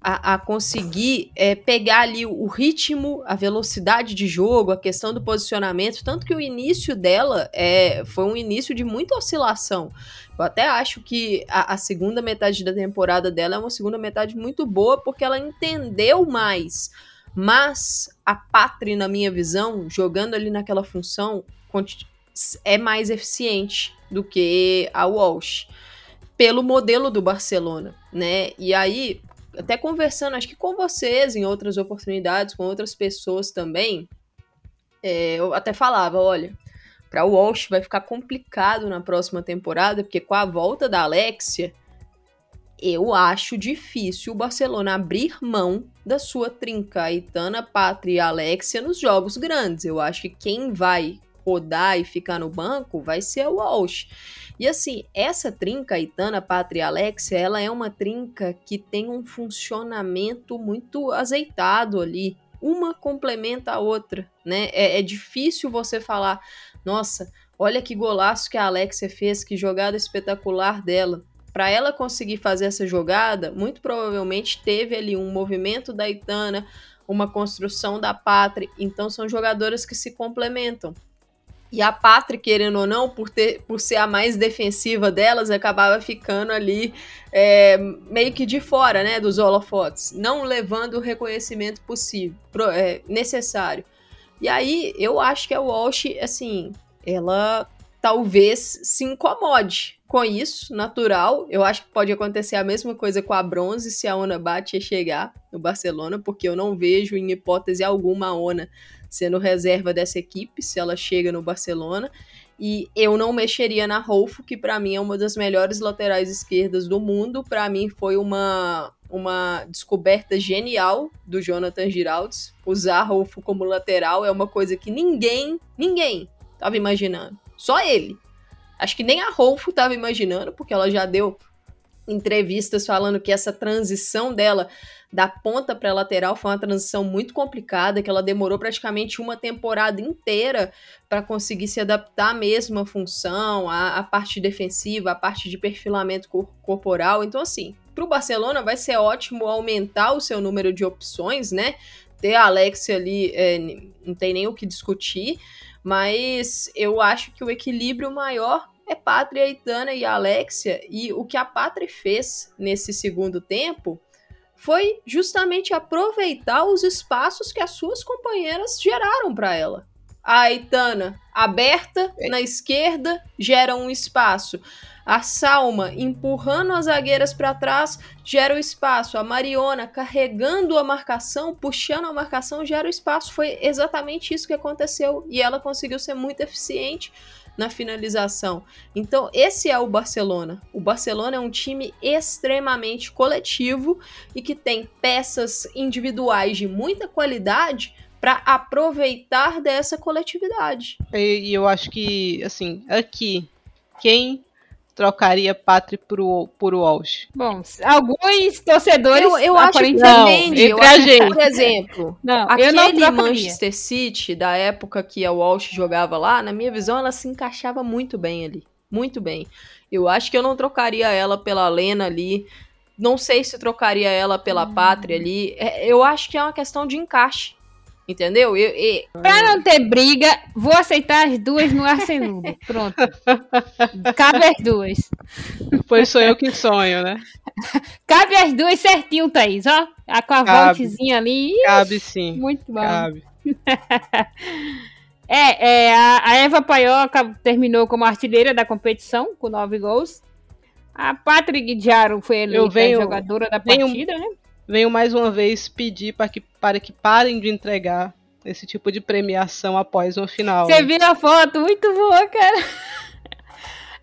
a, a conseguir é, pegar ali o ritmo, a velocidade de jogo, a questão do posicionamento, tanto que o início dela é, foi um início de muita oscilação. Eu até acho que a, a, segunda metade da temporada dela é uma segunda metade muito boa, porque ela entendeu mais. Mas a Patri, na minha visão, jogando ali naquela função, é mais eficiente do que a Walsh pelo modelo do Barcelona, né? E aí, até conversando, acho que com vocês, em outras oportunidades, com outras pessoas também, é, eu até falava, olha, para Walsh vai ficar complicado na próxima temporada, porque com a volta da Alexia, eu acho difícil o Barcelona abrir mão da sua trinca Aitana, Pátria e Alexia nos jogos grandes. Eu acho que quem vai rodar e ficar no banco vai ser o Walsh. E assim, essa trinca Itana, Pátria e Alexia, ela é uma trinca que tem um funcionamento muito azeitado ali. Uma complementa a outra, né? É, é difícil você falar, nossa, olha que golaço que a Alexia fez, que jogada espetacular dela. Para ela conseguir fazer essa jogada, muito provavelmente teve ali um movimento da Itana, uma construção da Pátria. Então são jogadoras que se complementam. E a Patrick, querendo ou não, por, ter, por ser a mais defensiva delas, acabava ficando ali é, meio que de fora né, dos holofotes, não levando o reconhecimento possível, é, necessário. E aí eu acho que a Walsh, assim, ela talvez se incomode com isso, natural. Eu acho que pode acontecer a mesma coisa com a Bronze se a Ona Bate chegar no Barcelona, porque eu não vejo em hipótese alguma a Ona sendo reserva dessa equipe se ela chega no Barcelona. E eu não mexeria na Rolfo, que para mim é uma das melhores laterais esquerdas do mundo. Para mim foi uma, uma descoberta genial do Jonathan Giraldes. Usar Rolfo como lateral é uma coisa que ninguém, ninguém estava imaginando. Só ele. Acho que nem a Rolfo estava imaginando, porque ela já deu entrevistas falando que essa transição dela da ponta para lateral foi uma transição muito complicada, que ela demorou praticamente uma temporada inteira para conseguir se adaptar à mesma função, à, parte defensiva, à parte de perfilamento cor corporal. Então, assim, para o Barcelona vai ser ótimo aumentar o seu número de opções, né? Ter a Alexia ali, é, não tem nem o que discutir, mas eu acho que o equilíbrio maior é Pátria, Itana e Alexia, e o que a Pátria fez nesse segundo tempo foi justamente aproveitar os espaços que as suas companheiras geraram para ela. A Aitana, aberta é. na esquerda, gera um espaço. A Salma empurrando as zagueiras para trás gera o espaço. A Mariona carregando a marcação, puxando a marcação, gera o espaço. Foi exatamente isso que aconteceu e ela conseguiu ser muito eficiente na finalização. Então, esse é o Barcelona. O Barcelona é um time extremamente coletivo e que tem peças individuais de muita qualidade para aproveitar dessa coletividade. E, e eu acho que, assim, aqui, quem trocaria Patri por, por Walsh. Bom, alguns torcedores eu, eu acho que não, Eu a acho que, por exemplo, Não, eu aquele não trocaria. Manchester City da época que a Walsh jogava lá, na minha visão, ela se encaixava muito bem ali. Muito bem. Eu acho que eu não trocaria ela pela Lena ali. Não sei se trocaria ela pela Pátria ali. É, eu acho que é uma questão de encaixe. Entendeu? Eu, eu- Pra não ter briga, vou aceitar as duas no Arcenudo. Pronto. Cabe as duas. Pois sou eu que sonho, né? Cabe as duas certinho, Thaís, ó. A com a Cabe. voltezinha ali. Cabe sim. Muito bom. Cabe. É, é, a, a Eva Paioca terminou como artilheira da competição, com nove gols. A Patrick Jaro foi eleita venho- jogadora da venho- partida, né? Venho mais uma vez pedir para que, para que parem de entregar esse tipo de premiação após uma final. Você né? viu a foto? Muito boa, cara.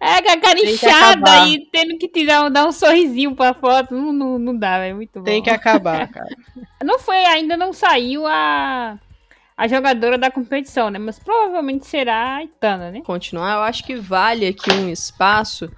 É, com a cara inchada e tendo que tirar, dar um sorrisinho pra foto. Não, não, não dá, é muito bom. Tem que acabar, cara. Não foi, ainda não saiu a, a jogadora da competição, né? Mas provavelmente será a Itana, né? continuar, eu acho que vale aqui um espaço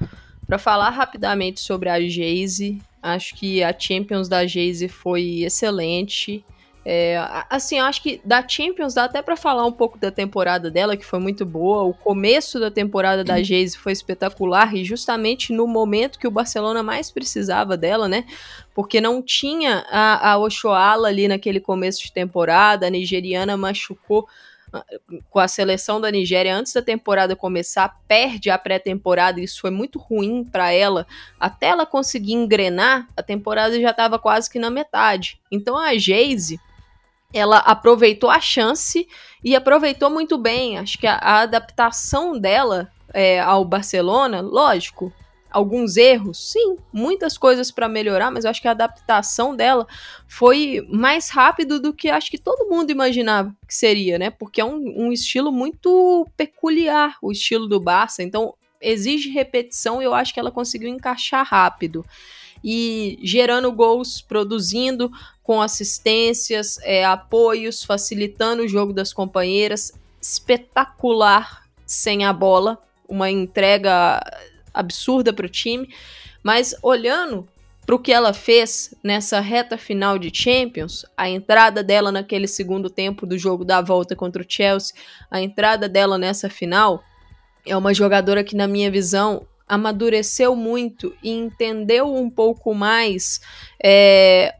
para falar rapidamente sobre a Jayce. Acho que a Champions da Jayce foi excelente. É, assim, acho que da Champions dá até para falar um pouco da temporada dela, que foi muito boa. O começo da temporada da Jayce foi espetacular e justamente no momento que o Barcelona mais precisava dela, né? Porque não tinha a, a Oshoala ali naquele começo de temporada, a nigeriana machucou com a seleção da Nigéria antes da temporada começar, perde a pré-temporada, isso foi muito ruim para ela. Até ela conseguir engrenar, a temporada já estava quase que na metade. Então a Geise, ela aproveitou a chance e aproveitou muito bem. Acho que a, a adaptação dela é, ao Barcelona, lógico, alguns erros, sim, muitas coisas para melhorar, mas eu acho que a adaptação dela foi mais rápido do que acho que todo mundo imaginava que seria, né? Porque é um, um estilo muito peculiar, o estilo do Barça, então exige repetição e eu acho que ela conseguiu encaixar rápido. E gerando gols, produzindo com assistências, é, apoios, facilitando o jogo das companheiras, espetacular sem a bola, uma entrega absurda para o time, mas olhando para o que ela fez nessa reta final de Champions, a entrada dela naquele segundo tempo do jogo da volta contra o Chelsea, a entrada dela nessa final, é uma jogadora que, na minha visão, amadureceu muito e entendeu um pouco mais é,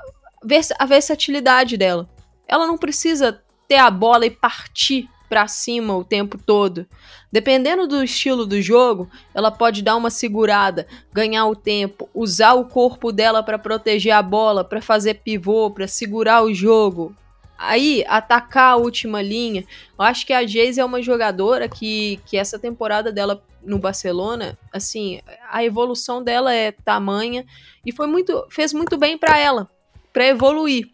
a versatilidade dela. Ela não precisa ter a bola e partir para cima o tempo todo. Dependendo do estilo do jogo, ela pode dar uma segurada, ganhar o tempo, usar o corpo dela para proteger a bola, para fazer pivô, para segurar o jogo. Aí, atacar a última linha. Eu acho que a Geise é uma jogadora que, que essa temporada dela no Barcelona, assim, a evolução dela é tamanha e foi muito, fez muito bem para ela, para evoluir.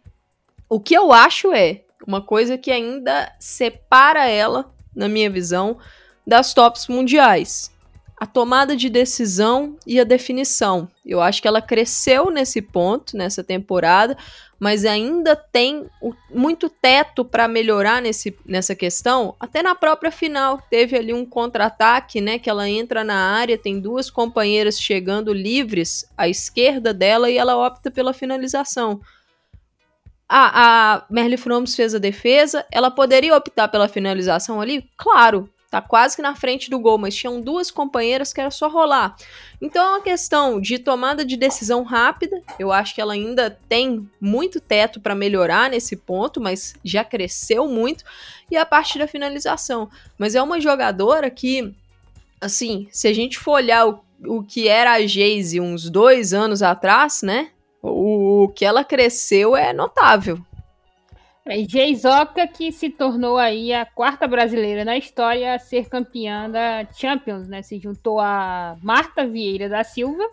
O que eu acho é uma coisa que ainda separa ela, na minha visão, das tops mundiais. A tomada de decisão e a definição. Eu acho que ela cresceu nesse ponto, nessa temporada, mas ainda tem muito teto para melhorar nesse, nessa questão. Até na própria final, teve ali um contra-ataque, né? Que ela entra na área, tem duas companheiras chegando livres à esquerda dela e ela opta pela finalização. A, a Merle Froms fez a defesa, ela poderia optar pela finalização ali? Claro, tá quase que na frente do gol, mas tinham duas companheiras que era só rolar. Então é uma questão de tomada de decisão rápida. Eu acho que ela ainda tem muito teto para melhorar nesse ponto, mas já cresceu muito. E a parte da finalização. Mas é uma jogadora que, assim, se a gente for olhar o, o que era a Geise uns dois anos atrás, né? O, o que ela cresceu é notável. É Geisoka que se tornou aí a quarta brasileira na história a ser campeã da Champions, né? Se juntou a Marta Vieira da Silva,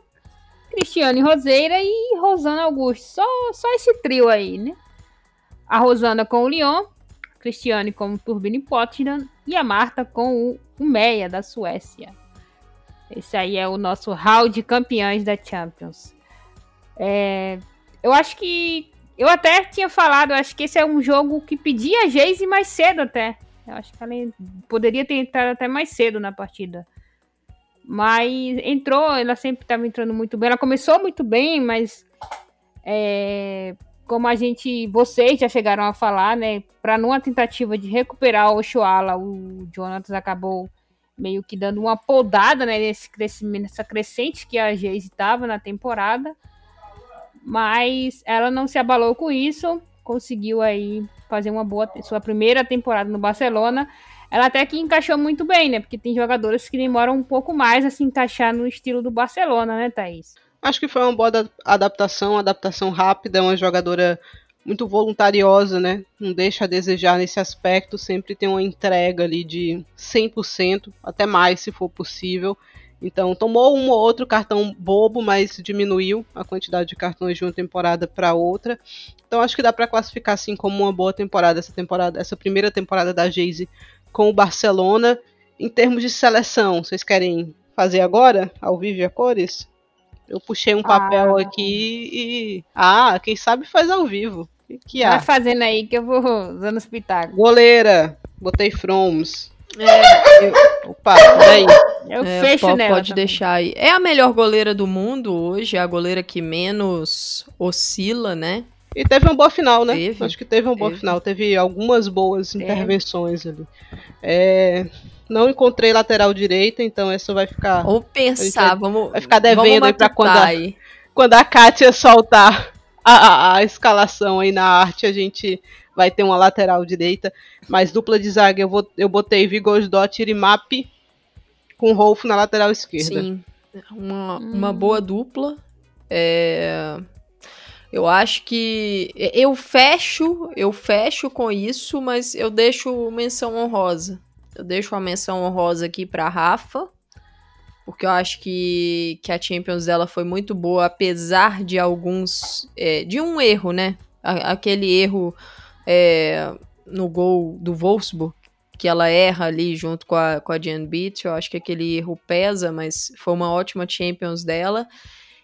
Cristiane Roseira e Rosana Augusto. Só, só esse trio aí, né? A Rosana com o Lyon, a Cristiane com o Turbine Potsdam e a Marta com o, o Meia da Suécia. Esse aí é o nosso hall de campeões da Champions. É, eu acho que eu até tinha falado, eu acho que esse é um jogo que pedia Geise mais cedo até. Eu acho que ela poderia ter entrado até mais cedo na partida. Mas entrou, ela sempre estava entrando muito bem. Ela começou muito bem, mas é, como a gente, vocês já chegaram a falar, né? Para numa tentativa de recuperar o Oshuala, o Jonathan acabou meio que dando uma podada né, nesse crescimento, nessa crescente que a Geise estava na temporada. Mas ela não se abalou com isso, conseguiu aí fazer uma boa sua primeira temporada no Barcelona. Ela até que encaixou muito bem, né? Porque tem jogadores que demoram um pouco mais a se encaixar no estilo do Barcelona, né, Thaís? Acho que foi uma boa adaptação, adaptação rápida, uma jogadora muito voluntariosa, né? Não deixa a desejar nesse aspecto, sempre tem uma entrega ali de 100%, até mais se for possível. Então, tomou um ou outro cartão bobo, mas diminuiu a quantidade de cartões de uma temporada para outra. Então, acho que dá para classificar assim como uma boa temporada essa temporada, essa primeira temporada da Jayce com o Barcelona. Em termos de seleção, vocês querem fazer agora, ao vivo e a cores? Eu puxei um papel ah. aqui e. Ah, quem sabe faz ao vivo. Que, há? Vai fazendo aí que eu vou usando os pitacos. Goleira, botei Froms. É, eu, opa, peraí. Eu é, fecho pode, nela. Pode também. deixar aí. É a melhor goleira do mundo hoje, é a goleira que menos oscila, né? E teve uma boa final, né? Teve, Acho que teve uma boa teve. final. Teve algumas boas intervenções ali. É, não encontrei lateral direita, então essa vai ficar. Vamos pensar, vai, vamos. Vai ficar devendo aí pra quando a, quando a Kátia soltar a, a, a, escalação aí na arte, a gente vai ter uma lateral direita. Mas dupla de zaga, eu, vou, eu botei Vigosdot e Com Rolf na lateral esquerda. Sim, uma, hum. uma boa dupla. É eu acho que eu fecho, eu fecho com isso, mas eu deixo menção honrosa. Eu deixo uma menção honrosa aqui para Rafa, porque eu acho que, que a Champions dela foi muito boa, apesar de alguns. É, de um erro, né? Aquele erro é, no gol do Wolfsburg, que ela erra ali junto com a, com a Jan Beat. Eu acho que aquele erro pesa, mas foi uma ótima Champions dela.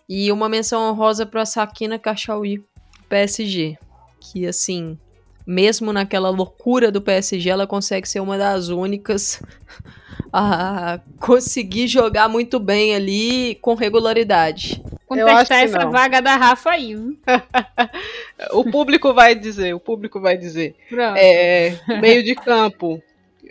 E uma menção honrosa para Sakina Kachaui, PSG, que assim, mesmo naquela loucura do PSG, ela consegue ser uma das únicas a conseguir jogar muito bem ali com regularidade. Contestar essa não. vaga da Rafa aí. o público vai dizer, o público vai dizer. É, meio de campo.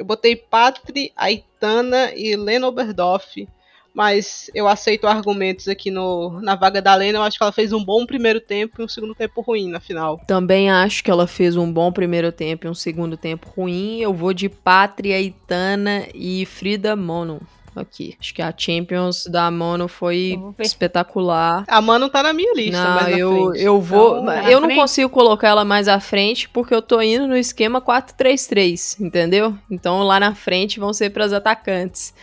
Eu botei Patri, Aitana e Leno Berdorf mas eu aceito argumentos aqui no, na vaga da Lena. Eu acho que ela fez um bom primeiro tempo e um segundo tempo ruim na final. Também acho que ela fez um bom primeiro tempo e um segundo tempo ruim. Eu vou de Pátria, Itana e Frida Mono aqui. Acho que a Champions da Mono foi espetacular. A Mano tá na minha lista, não, eu, eu vou, então, eu não frente? consigo colocar ela mais à frente porque eu tô indo no esquema 4-3-3, entendeu? Então lá na frente vão ser para os atacantes.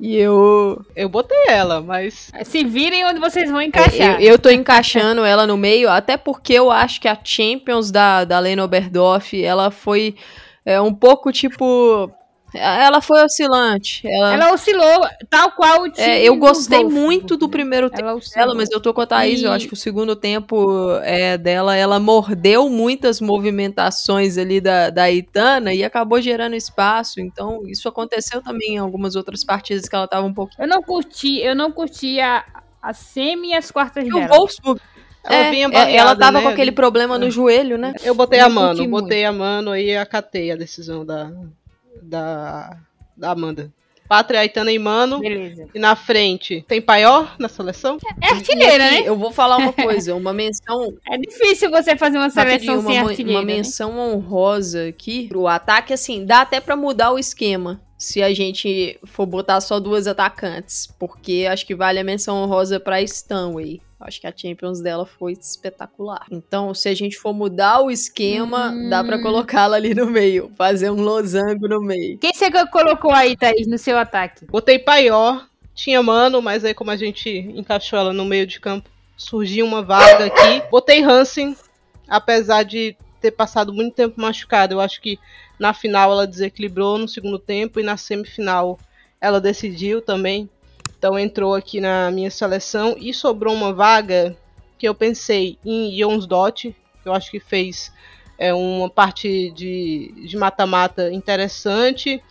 E eu. Eu botei ela, mas. Se virem onde vocês vão encaixar. Eu, eu tô encaixando ela no meio, até porque eu acho que a Champions da, da Lena Oberdorf, ela foi é, um pouco tipo. Ela foi oscilante. Ela, ela oscilou, tal qual o time. É, eu gostei muito do primeiro tempo dela, mas eu tô com a Thaís. E... Eu acho que o segundo tempo é, dela, ela mordeu muitas movimentações ali da, da Itana e acabou gerando espaço. Então, isso aconteceu também em algumas outras partidas que ela tava um pouco. Eu não curti, eu não curti a, a semi e as quartas e dela. o Wolfsburg ela, é, é barreada, ela tava né? com aquele problema no é. joelho, né? Eu botei eu a mano, botei muito. a mano e acatei a decisão da, da, da Amanda. Pátria, Aitana e Mano. Beleza. E na frente, tem Paior na seleção? É artilheira, né? Eu vou falar uma coisa, uma menção... É difícil você fazer uma seleção uma, sem artilheira, Uma né? menção né? honrosa aqui pro ataque, assim, dá até para mudar o esquema se a gente for botar só duas atacantes, porque acho que vale a menção honrosa para Stanway. Acho que a Champions dela foi espetacular. Então, se a gente for mudar o esquema, hum. dá para colocá-la ali no meio, fazer um losango no meio. Quem você colocou aí, Thaís, no seu ataque? Botei Paior, tinha Mano, mas aí como a gente encaixou ela no meio de campo, surgiu uma vaga aqui. Botei Hansen, apesar de ter passado muito tempo machucada. Eu acho que na final ela desequilibrou no segundo tempo e na semifinal ela decidiu também. Então entrou aqui na minha seleção e sobrou uma vaga que eu pensei em Jonsdott, que eu acho que fez é, uma parte de mata-mata interessante.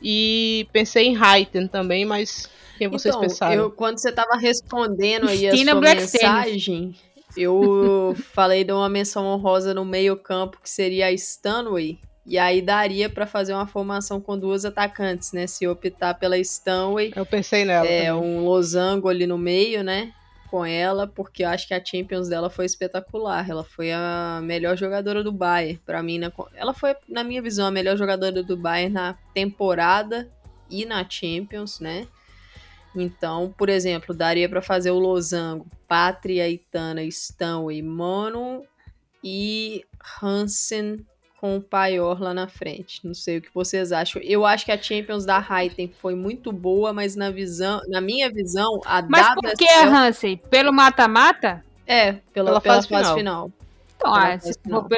E pensei em Raiden também, mas quem vocês então, pensaram? Eu, quando você tava respondendo aí a sua Black mensagem, eu falei de uma menção honrosa no meio campo, que seria a Stanway. E aí daria para fazer uma formação com duas atacantes, né? Se optar pela Stanway, Eu pensei nela. é também. um losango ali no meio, né? Com ela, porque eu acho que a Champions dela foi espetacular. Ela foi a melhor jogadora do Bayern, para mim. Na, ela foi, na minha visão, a melhor jogadora do Bayern na temporada e na Champions, né? Então, por exemplo, daria para fazer o losango Pátria, Itana, Stanway, Mono e Hansen com o Paior lá na frente. Não sei o que vocês acham. Eu acho que a Champions da Raiden foi muito boa, mas na visão, na minha visão, a Mas da por que a Hansen? Pelo mata-mata? É, pela, Pela pela fase fase, final. final. Então, Pela ah, fase se final. for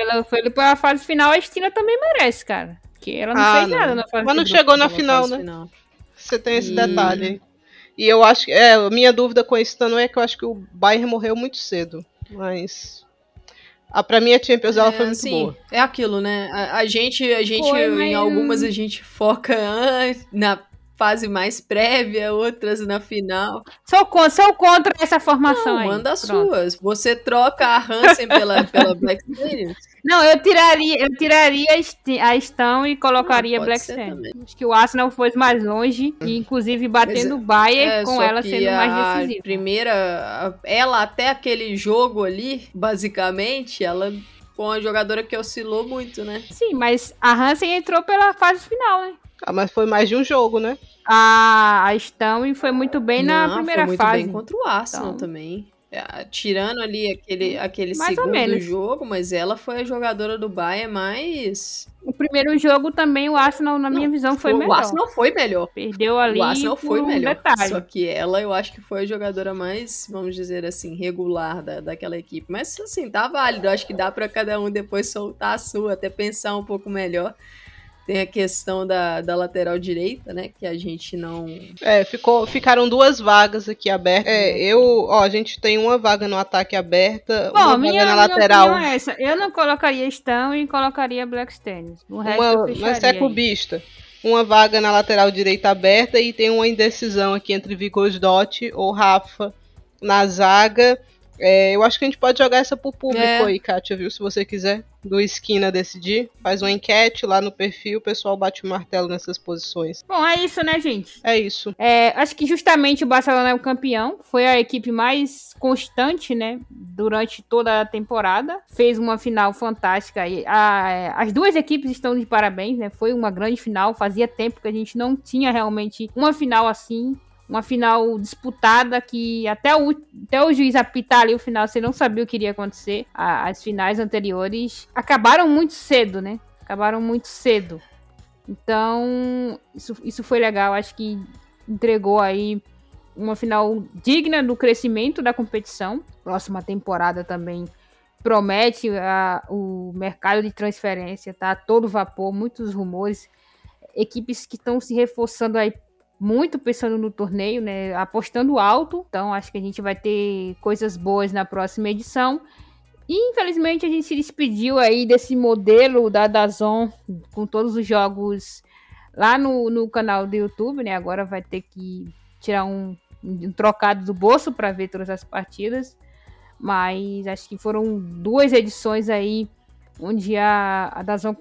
pela, fase final, a Stina também merece, cara. Porque ela não Ah, fez não. nada na fase Mas não final. chegou na final, né? final. Você tem esse E- detalhe aí. E eu acho que. É, a minha dúvida com esse Tano é que eu acho que o Bayern morreu muito cedo. Mas. A, pra mim a Champions ela foi muito sim, boa. É aquilo, né? A, a gente, a gente Foi, em mas- algumas a gente foca na fase mais prévia, outras na final. Sou contra, sou contra essa formação Não, aí. manda as Pronto. suas. Você troca a Hansen pela, pela Black Stadium? Não, eu tiraria, eu tiraria a Sti- a Stão e colocaria Ah, pode Black também. Acho que o Arsenal foi mais longe, e inclusive batendo o Bayern É, com ela sendo a mais decisiva. primeira, ela até aquele jogo ali, basicamente, ela foi uma jogadora que oscilou muito, né? Sim, mas a Hansen entrou pela fase final, né? Ah, mas foi mais de um jogo, né? A, a Stão foi muito bem na Não, primeira foi muito fase. bem contra o Arsenal Então- também. É, Tirando ali aquele, aquele Mais ou segundo menos. jogo, mas ela foi a jogadora do Bayern mais. O primeiro jogo também, o Arsenal, na minha Não, visão, foi, O melhor. Arsenal foi melhor. Perdeu ali o Arsenal foi um melhor. detalhe. Só que ela, eu acho que foi a jogadora mais, vamos dizer assim, regular da, daquela equipe. Mas assim, tá válido. Eu acho que dá pra cada um depois soltar a sua, até pensar um pouco melhor. Tem a questão da, da lateral direita, né? Que a gente não. É, ficou, ficaram duas vagas aqui abertas. É, eu, ó, a gente tem uma vaga no ataque aberta, Bom, uma minha, vaga na minha lateral. opinião é essa. Eu não colocaria Stão e colocaria Black Stannis. O resto Uma, eu mas é aí. clubista. Uma vaga na lateral direita aberta e tem uma indecisão aqui entre Vigosdotti ou Rafa na zaga. É, eu acho que a gente pode jogar essa pro público É. aí, Kátia, viu? Se você quiser. Do Esquina decidir. Faz uma enquete lá no perfil, o pessoal bate o martelo nessas posições. Bom, é isso, né, gente? É isso. É, acho que justamente o Barcelona é o campeão. Foi a equipe mais constante, né? Durante toda a temporada. Fez uma final fantástica. E a- as duas equipes estão de parabéns, né? Foi uma grande final. Fazia tempo que a gente não tinha realmente uma final assim. Uma final disputada que até o, até o juiz apitar ali o final, você não sabia o que iria acontecer. A- as finais anteriores acabaram muito cedo, né? Acabaram muito cedo. Então, isso, isso foi legal. Acho que entregou aí uma final digna do crescimento da competição. Próxima temporada também promete a- o mercado de transferência, tá? Todo vapor, muitos rumores. Equipes que estão se reforçando aí muito pensando no torneio, né? Apostando alto. Então, acho que a gente vai ter coisas boas na próxima edição. E, infelizmente, a gente se despediu aí desse modelo da Dazon com todos os jogos lá no, no canal do YouTube, né? Agora vai ter que tirar um, um trocado do bolso para ver todas as partidas. Mas acho que foram duas edições aí onde a, a Dazon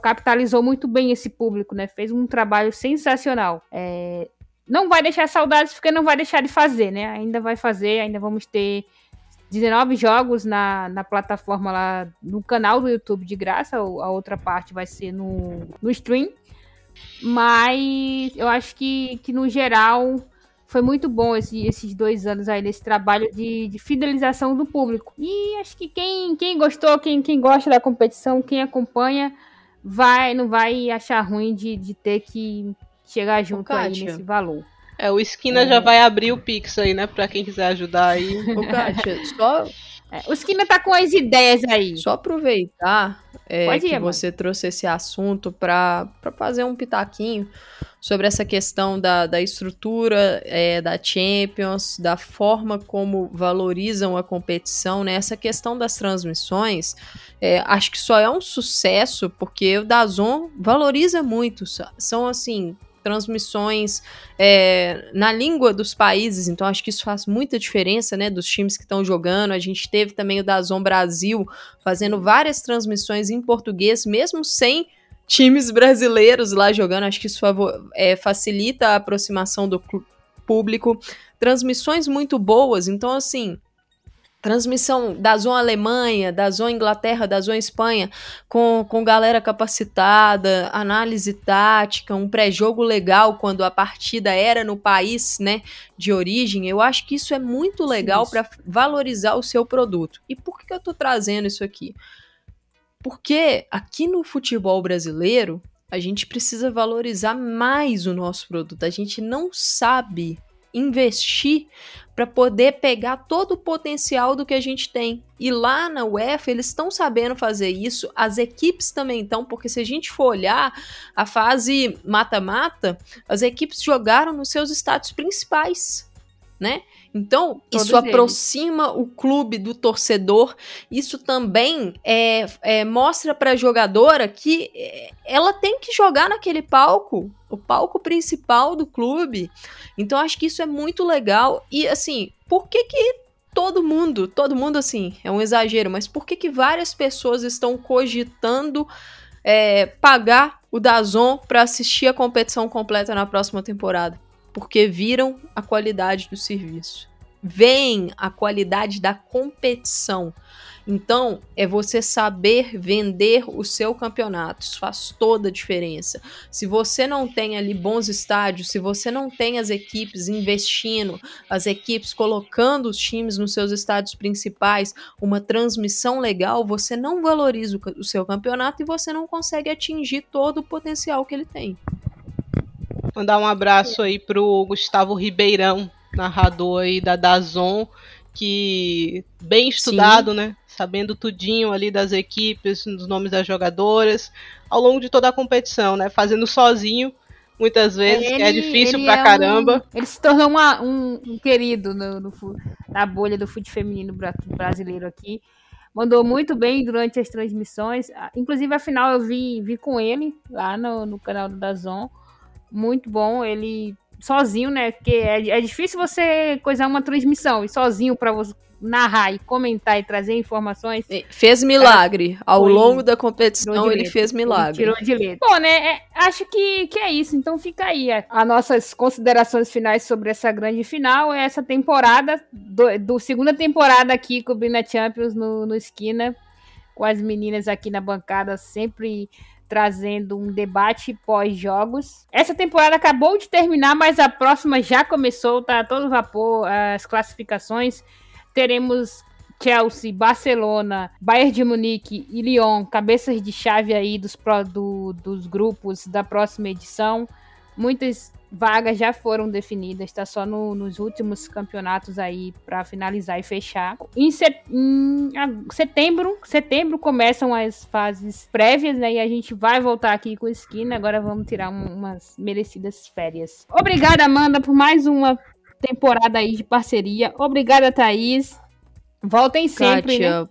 capitalizou muito bem esse público, né? Fez um trabalho sensacional. É, não vai deixar saudades porque não vai deixar de fazer, né? Ainda vai fazer, ainda vamos ter 19 jogos na, na plataforma lá no canal do YouTube de graça, a outra parte vai ser no, no stream. Mas eu acho que, que no geral foi muito bom esse- esses dois anos aí desse trabalho de, de fidelização do público. E acho que quem, quem gostou, quem, quem gosta da competição, quem acompanha, vai não vai achar ruim de, de ter que chegar junto aí Kátia. nesse valor. É, o Esquina já vai abrir o Pix aí, né? Pra quem quiser ajudar aí. Ô, Kátia, só, É, o Skinner tá com as ideias aí. só aproveitar é, ir, que Amanda. você trouxe esse assunto para fazer um pitaquinho sobre essa questão da, da estrutura é, da Champions, da forma como valorizam a competição, né? Essa questão das transmissões, é, acho que só é um sucesso porque o Dazon valoriza muito. São, assim, transmissões é, na língua dos países, então acho que isso faz muita diferença, né, dos times que estão jogando. A gente teve também o Dazon Brasil fazendo várias transmissões em português, mesmo sem times brasileiros lá jogando. Acho que isso é, facilita a aproximação do público. Transmissões muito boas, então assim transmissão da Zona Alemanha, da Zona Inglaterra, da Zona Espanha, com, com galera capacitada, análise tática, um pré-jogo legal quando a partida era no país né, de origem, eu acho que isso é muito legal para valorizar o seu produto. E por que eu estou trazendo isso aqui? Porque aqui no futebol brasileiro, a gente precisa valorizar mais o nosso produto. A gente não sabe investir para poder pegar todo o potencial do que a gente tem. E lá na UEFA eles estão sabendo fazer isso, as equipes também estão, porque se a gente for olhar a fase mata-mata, as equipes jogaram nos seus estádios principais, né? Então, Todos isso aproxima eles. o clube do torcedor. Isso também é, é mostra para a jogadora que é, ela tem que jogar naquele palco, o palco principal do clube. Então, acho que isso é muito legal. E, assim, por que que todo mundo, todo mundo, assim, é um exagero, mas por que que várias pessoas estão cogitando é, pagar o Dazon para assistir a competição completa na próxima temporada? Porque viram a qualidade do serviço, veem a qualidade da competição. Então, é você saber vender o seu campeonato. Isso faz toda a diferença. Se você não tem ali bons estádios, se você não tem as equipes investindo, as equipes colocando os times nos seus estádios principais, uma transmissão legal, você não valoriza o seu campeonato e você não consegue atingir todo o potencial que ele tem. Mandar um abraço aí pro Gustavo Ribeirão, narrador aí da Dazon, que bem estudado, Sim. né? Sabendo tudinho ali das equipes, dos nomes das jogadoras, ao longo de toda a competição, né? Fazendo sozinho, muitas vezes, ele, que é difícil pra é caramba. Um, ele se tornou uma, um, um, querido no, no, na bolha do futebol feminino brasileiro aqui. Mandou muito bem durante as transmissões. Inclusive, a final eu vi, vi com ele lá no, no canal do Dazon muito bom. Ele sozinho, né? Porque é, é difícil você coisar uma transmissão e sozinho para você narrar e comentar e trazer informações. Fez milagre. Ao foi, longo da competição, ele fez milagre. Ele tirou de letra. Bom, né? É, acho que, que é isso. Então fica aí. As nossas considerações finais sobre essa grande final. É essa temporada, do, do segunda temporada aqui cobrindo a Champions no, no Esquina. Com as meninas aqui na bancada sempre trazendo um debate pós-jogos. Essa temporada acabou de terminar, mas a próxima já começou, tá todo vapor as classificações. Teremos Chelsea, Barcelona, Bayern de Munique e Lyon, cabeças de chave aí dos, do, dos grupos da próxima edição. Muitas vagas já foram definidas, está só no, nos últimos campeonatos aí para finalizar e fechar. Em, set, em, setembro, setembro começam as fases prévias, né? E a gente vai voltar aqui com esquina. Agora vamos tirar um, umas merecidas férias. Obrigada, Amanda, por mais uma temporada aí de parceria. Obrigada, Thaís. Voltem sempre, né?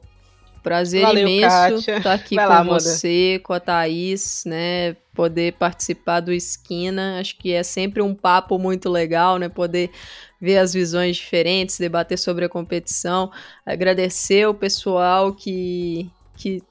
Prazer Valeu, imenso estar tá aqui Vai com lá, você, com a Thaís, né? Poder participar do Esquina. Acho que é sempre um papo muito legal, né? Poder ver as visões diferentes, debater sobre a competição. Agradecer o pessoal que, que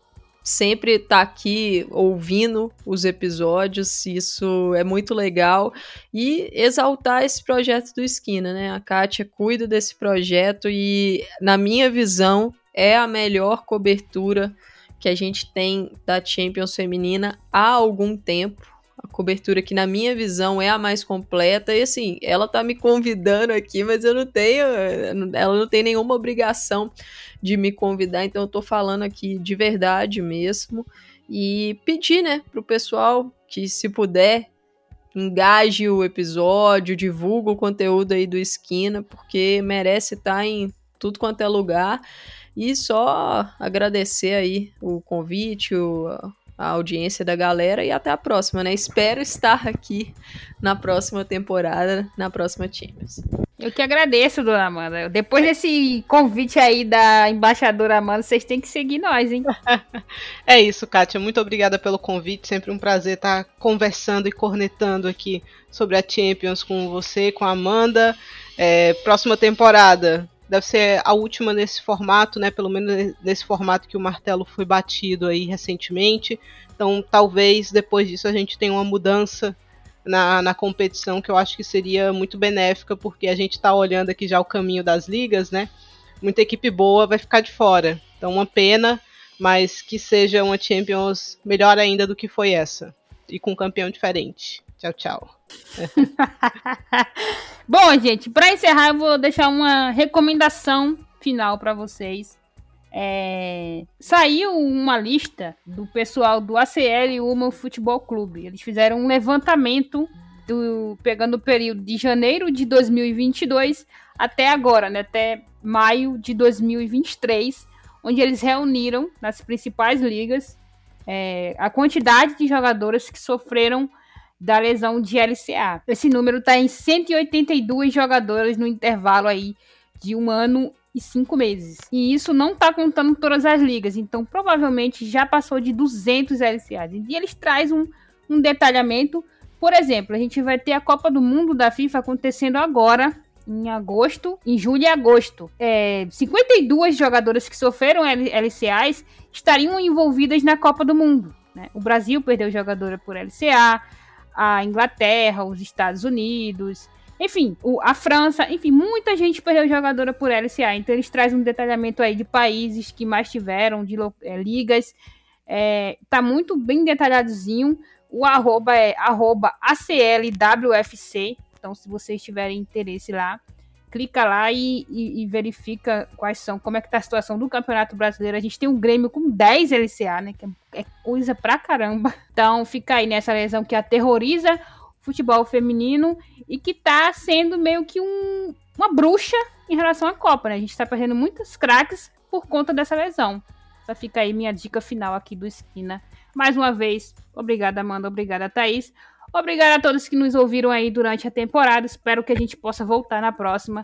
sempre está aqui ouvindo os episódios, isso é muito legal. E exaltar esse projeto do Esquina, né? A Kátia cuida desse projeto e, na minha visão, é a melhor cobertura que a gente tem da Champions feminina há algum tempo. A cobertura que, na minha visão, é a mais completa. E assim, ela tá me convidando aqui, mas eu não tenho. Ela não tem nenhuma obrigação de me convidar, então eu tô falando aqui de verdade mesmo. E pedir, né, pro pessoal que, se puder, engaje o episódio, divulga o conteúdo aí do Esquina, porque merece estar tá em tudo quanto é lugar. E só agradecer aí o convite, o, a audiência da galera e até a próxima, né? Espero estar aqui na próxima temporada, na próxima Champions. Eu que agradeço, dona Amanda. Depois desse convite aí da embaixadora Amanda, vocês têm que seguir nós, hein? é isso, Kátia. Muito obrigada pelo convite. Sempre um prazer estar conversando e cornetando aqui sobre a Champions com você, com a Amanda. É, próxima temporada deve ser a última nesse formato, né? Pelo menos nesse formato que o martelo foi batido aí recentemente. Então, talvez depois disso a gente tenha uma mudança na, na competição que eu acho que seria muito benéfica, porque a gente está olhando aqui já o caminho das ligas, né? Muita equipe boa vai ficar de fora. Então, uma pena, mas que seja uma Champions melhor ainda do que foi essa. E com um campeão diferente. Tchau, tchau. Bom, gente, para encerrar, eu vou deixar uma recomendação final para vocês. É... Saiu uma lista do pessoal do ACL Human Futebol Clube. Eles fizeram um levantamento do... pegando o período de janeiro de 2022 até agora, né? Até maio de 2023, onde eles reuniram nas principais ligas é... a quantidade de jogadoras que sofreram da lesão de LCA. Esse número está em 182 jogadoras no intervalo aí de um ano e cinco meses. E isso não tá contando todas as ligas, então provavelmente já passou de 200 LCAs. E eles trazem um, um detalhamento. Por exemplo, a gente vai ter a Copa do Mundo da FIFA acontecendo agora, em agosto, em julho e agosto. É, 52 jogadoras que sofreram LCAs estariam envolvidas na Copa do Mundo. Né? O Brasil perdeu jogadora por LCA, a Inglaterra, os Estados Unidos, enfim, o, a França, enfim, muita gente perdeu jogadora por LCA. Então eles trazem um detalhamento aí de países que mais tiveram, de é, ligas. É, tá muito bem detalhadozinho. O arroba é arroba ACLWFC. Então, se vocês tiverem interesse lá, clica lá e, e, e, verifica quais são, como é que tá a situação do Campeonato Brasileiro. A gente tem um Grêmio com 10 LCA, né? Que é, é coisa pra caramba. Então fica aí nessa lesão que aterroriza futebol feminino e que tá sendo meio que um, uma bruxa em relação à Copa, né? A gente tá perdendo muitos craques por conta dessa lesão. Só fica aí minha dica final aqui do Esquina. Mais uma vez, obrigada, Amanda, obrigada, Thaís. Obrigada a todos que nos ouviram aí durante a temporada. Espero que a gente possa voltar na próxima.